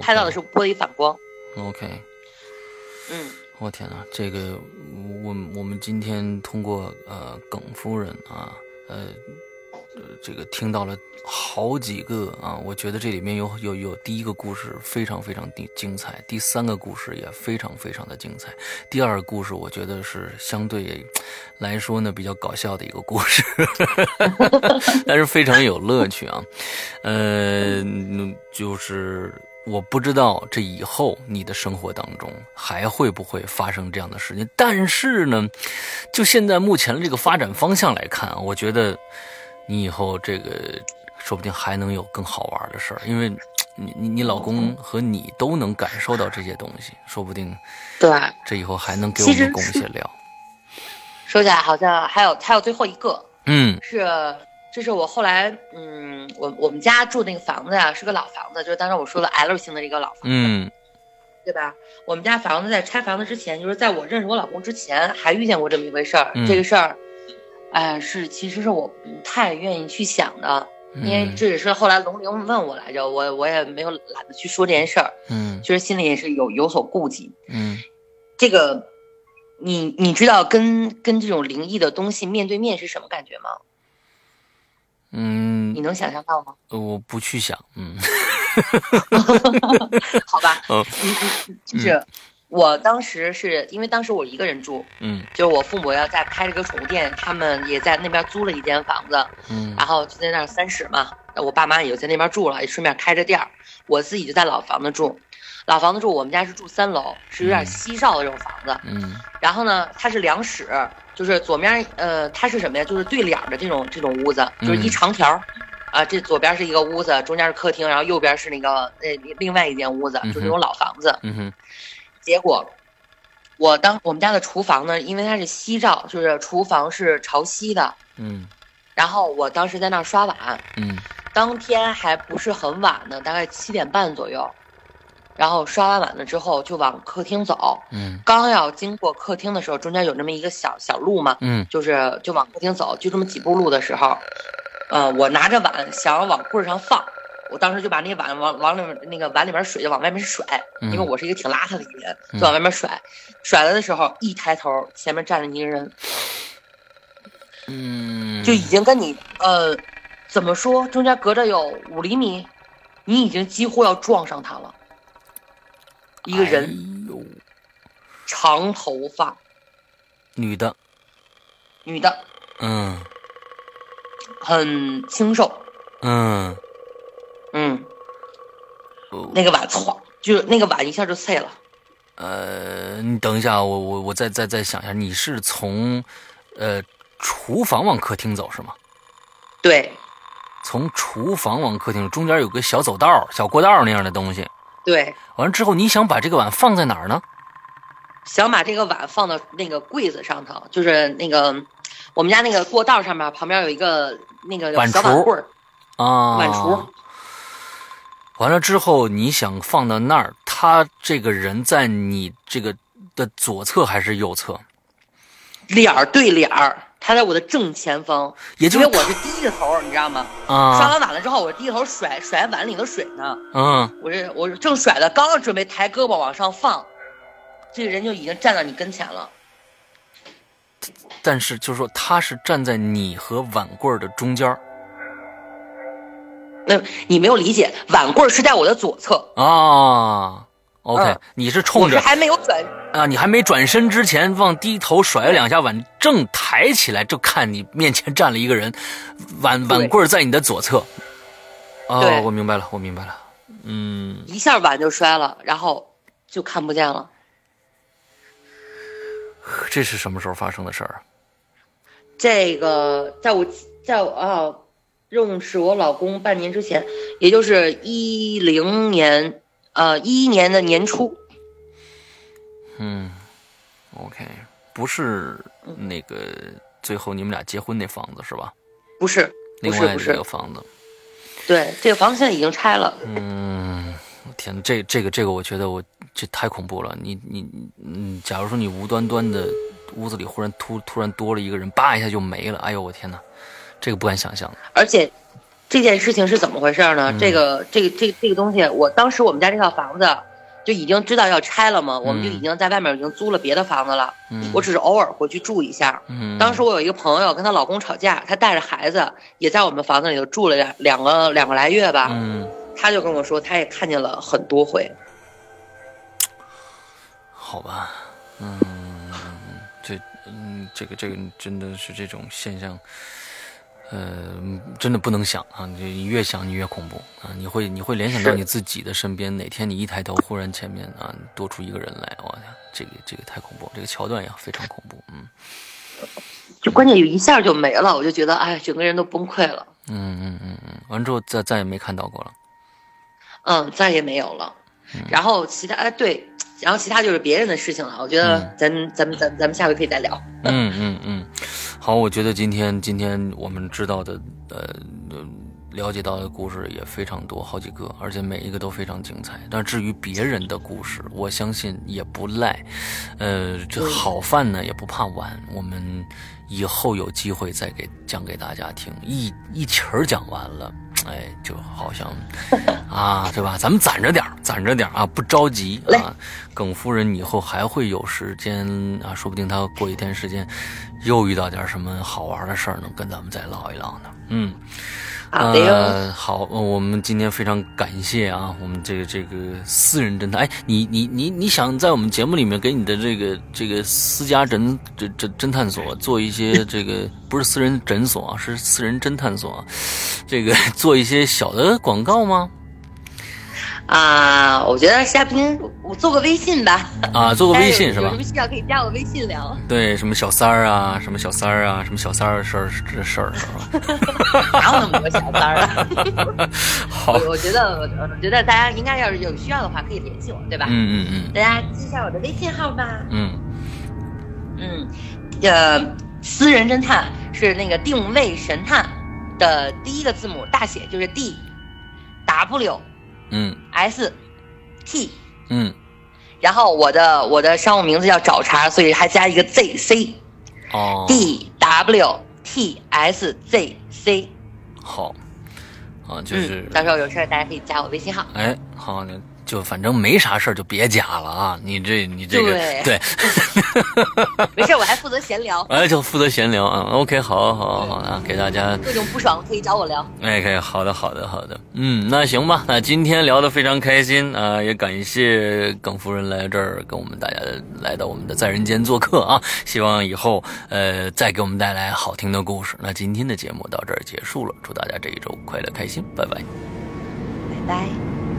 拍到的是玻璃反光。OK。嗯，我天哪，这个我我们今天通过呃耿夫人啊，呃。这个听到了好几个啊，我觉得这里面有有有第一个故事非常非常精精彩，第三个故事也非常非常的精彩，第二个故事我觉得是相对来说呢比较搞笑的一个故事，[laughs] 但是非常有乐趣啊。呃，就是我不知道这以后你的生活当中还会不会发生这样的事情，但是呢，就现在目前的这个发展方向来看，我觉得。你以后这个说不定还能有更好玩的事儿，因为你你你老公和你都能感受到这些东西，说不定对这以后还能给我们贡献料。[laughs] 说起来好像还有还有最后一个，嗯，是这是我后来嗯，我我们家住那个房子呀是个老房子，就是当时我说的 L 型的一个老房子，嗯，对吧？我们家房子在拆房子之前，就是在我认识我老公之前，还遇见过这么一回事儿，这个事儿。哎，是，其实是我不太愿意去想的，因为这也是后来龙玲问我来着，我我也没有懒得去说这件事儿，嗯，其实心里也是有有所顾忌，嗯，这个，你你知道跟跟这种灵异的东西面对面是什么感觉吗？嗯，你能想象到吗？我不去想，嗯，[laughs] 好吧，嗯，就是。我当时是因为当时我一个人住，嗯，就是我父母要在开了个宠物店，他们也在那边租了一间房子，嗯，然后就在那儿三室嘛，我爸妈也就在那边住了，也顺便开着店儿，我自己就在老房子住，老房子住，我们家是住三楼，是有点西少的这种房子，嗯，然后呢，它是两室，就是左面呃，它是什么呀？就是对脸的这种这种屋子，就是一长条，啊，这左边是一个屋子，中间是客厅，然后右边是那个呃另外一间屋子，就是那种老房子，嗯哼。结果，我当我们家的厨房呢，因为它是西照，就是厨房是朝西的。嗯。然后我当时在那儿刷碗。嗯。当天还不是很晚呢，大概七点半左右。然后刷完碗了之后，就往客厅走。嗯。刚要经过客厅的时候，中间有那么一个小小路嘛。嗯。就是就往客厅走，就这么几步路的时候，呃，我拿着碗想要往柜上放。我当时就把那碗往往里面那个碗里面水就往外面甩，因为我是一个挺邋遢的一个人，就往外面甩。甩了的时候，一抬头，前面站着一个人，嗯，就已经跟你呃，怎么说，中间隔着有五厘米，你已经几乎要撞上他了。一个人，长头发，女的，女的，嗯，很清瘦，嗯。嗯，那个碗唰，就那个碗一下就碎了。呃，你等一下，我我我再再再想一下，你是从呃厨房往客厅走是吗？对，从厨房往客厅，中间有个小走道、小过道那样的东西。对，完了之后，你想把这个碗放在哪儿呢？想把这个碗放到那个柜子上头，就是那个我们家那个过道上面旁边有一个那个小碗柜儿啊，碗橱。完了之后，你想放到那儿，他这个人在你这个的左侧还是右侧？脸儿对脸儿，他在我的正前方，也就因为我是低着头，你知道吗？啊，刷完碗了之后，我低着头甩甩碗里的水呢。嗯，我这我正甩的，刚刚准备抬胳膊往上放，这个人就已经站到你跟前了。但是就是说，他是站在你和碗柜的中间那你没有理解，碗柜是在我的左侧啊。OK，你是冲着还没有转啊，你还没转身之前往低头甩了两下碗，正抬起来就看你面前站了一个人，碗碗柜在你的左侧。哦，我明白了，我明白了。嗯，一下碗就摔了，然后就看不见了。这是什么时候发生的事儿？这个在我在我啊认识我老公半年之前，也就是一零年呃一一年的年初。嗯，OK，不是那个最后你们俩结婚那房子是吧？不是，另外一个房子。对，这个房子现在已经拆了。嗯，天，这这个这个，我觉得我这太恐怖了。你你嗯，假如说你无端端的屋子里忽然突突然多了一个人，叭一下就没了。哎呦，我天哪，这个不敢想象。而且这件事情是怎么回事呢？这个这个这个这个东西，我当时我们家这套房子就已经知道要拆了嘛，我们就已经在外面已经租了别的房子了。嗯，我只是偶尔回去住一下。嗯，当时我有一个朋友跟她老公吵架，她带着孩子也在我们房子里头住了两两个两个来月吧。嗯，她就跟我说，她也看见了很多回。好吧，嗯，这嗯，这个这个真的是这种现象。呃，真的不能想啊！你越想你越恐怖啊！你会你会联想到你自己的身边，哪天你一抬头，忽然前面啊多出一个人来，我天，这个这个太恐怖，这个桥段也非常恐怖，嗯。就关键有一下就没了，我就觉得哎，整个人都崩溃了。嗯嗯嗯嗯，完之后再再也没看到过了。嗯，再也没有了。然后其他哎对，然后其他就是别人的事情了。我觉得咱咱们咱咱们下回可以再聊。嗯嗯嗯。好，我觉得今天今天我们知道的，呃，了解到的故事也非常多，好几个，而且每一个都非常精彩。但至于别人的故事，我相信也不赖。呃，这好饭呢也不怕晚，我们以后有机会再给讲给大家听。一一气儿讲完了，哎，就好像 [laughs] 啊，对吧？咱们攒着点攒着点啊，不着急啊。耿夫人以后还会有时间啊，说不定她过一天时间。又遇到点什么好玩的事儿，能跟咱们再唠一唠呢？嗯，呃，好，我们今天非常感谢啊，我们这个这个私人侦探，哎，你你你你想在我们节目里面给你的这个这个私家侦侦侦侦探所做一些这个不是私人诊所啊，是私人侦探所，这个 [laughs] 做一些小的广告吗？啊，我觉得嘉宾，我做个微信吧。啊，做个微信是吧？有什么需要可以加我微信聊。对，什么小三儿啊，什么小三儿啊，什么小三儿的事儿，这事儿是吧？[laughs] 哪有那么多小三儿啊？[laughs] 好，我觉得，我觉得大家应该要是有需要的话，可以联系我，对吧？嗯嗯嗯。大家记一下我的微信号吧。嗯嗯，呃，私人侦探是那个定位神探的第一个字母大写就是 D W。嗯，S T，嗯，然后我的我的商务名字叫找茬，所以还加一个 Z C，哦，D W T S Z C，好，啊，就是，到时候有事大家可以加我微信号。哎，好的。就反正没啥事儿，就别加了啊！你这你这个对，[laughs] 没事，我还负责闲聊。哎，就负责闲聊啊。OK，好，好，好啊，给大家各种不爽可以找我聊。哎，可以，好的，好的，好的。嗯，那行吧。那今天聊得非常开心啊，也感谢耿夫人来这儿跟我们大家来到我们的在人间做客啊。希望以后呃再给我们带来好听的故事。那今天的节目到这儿结束了，祝大家这一周快乐开心，拜拜，拜拜。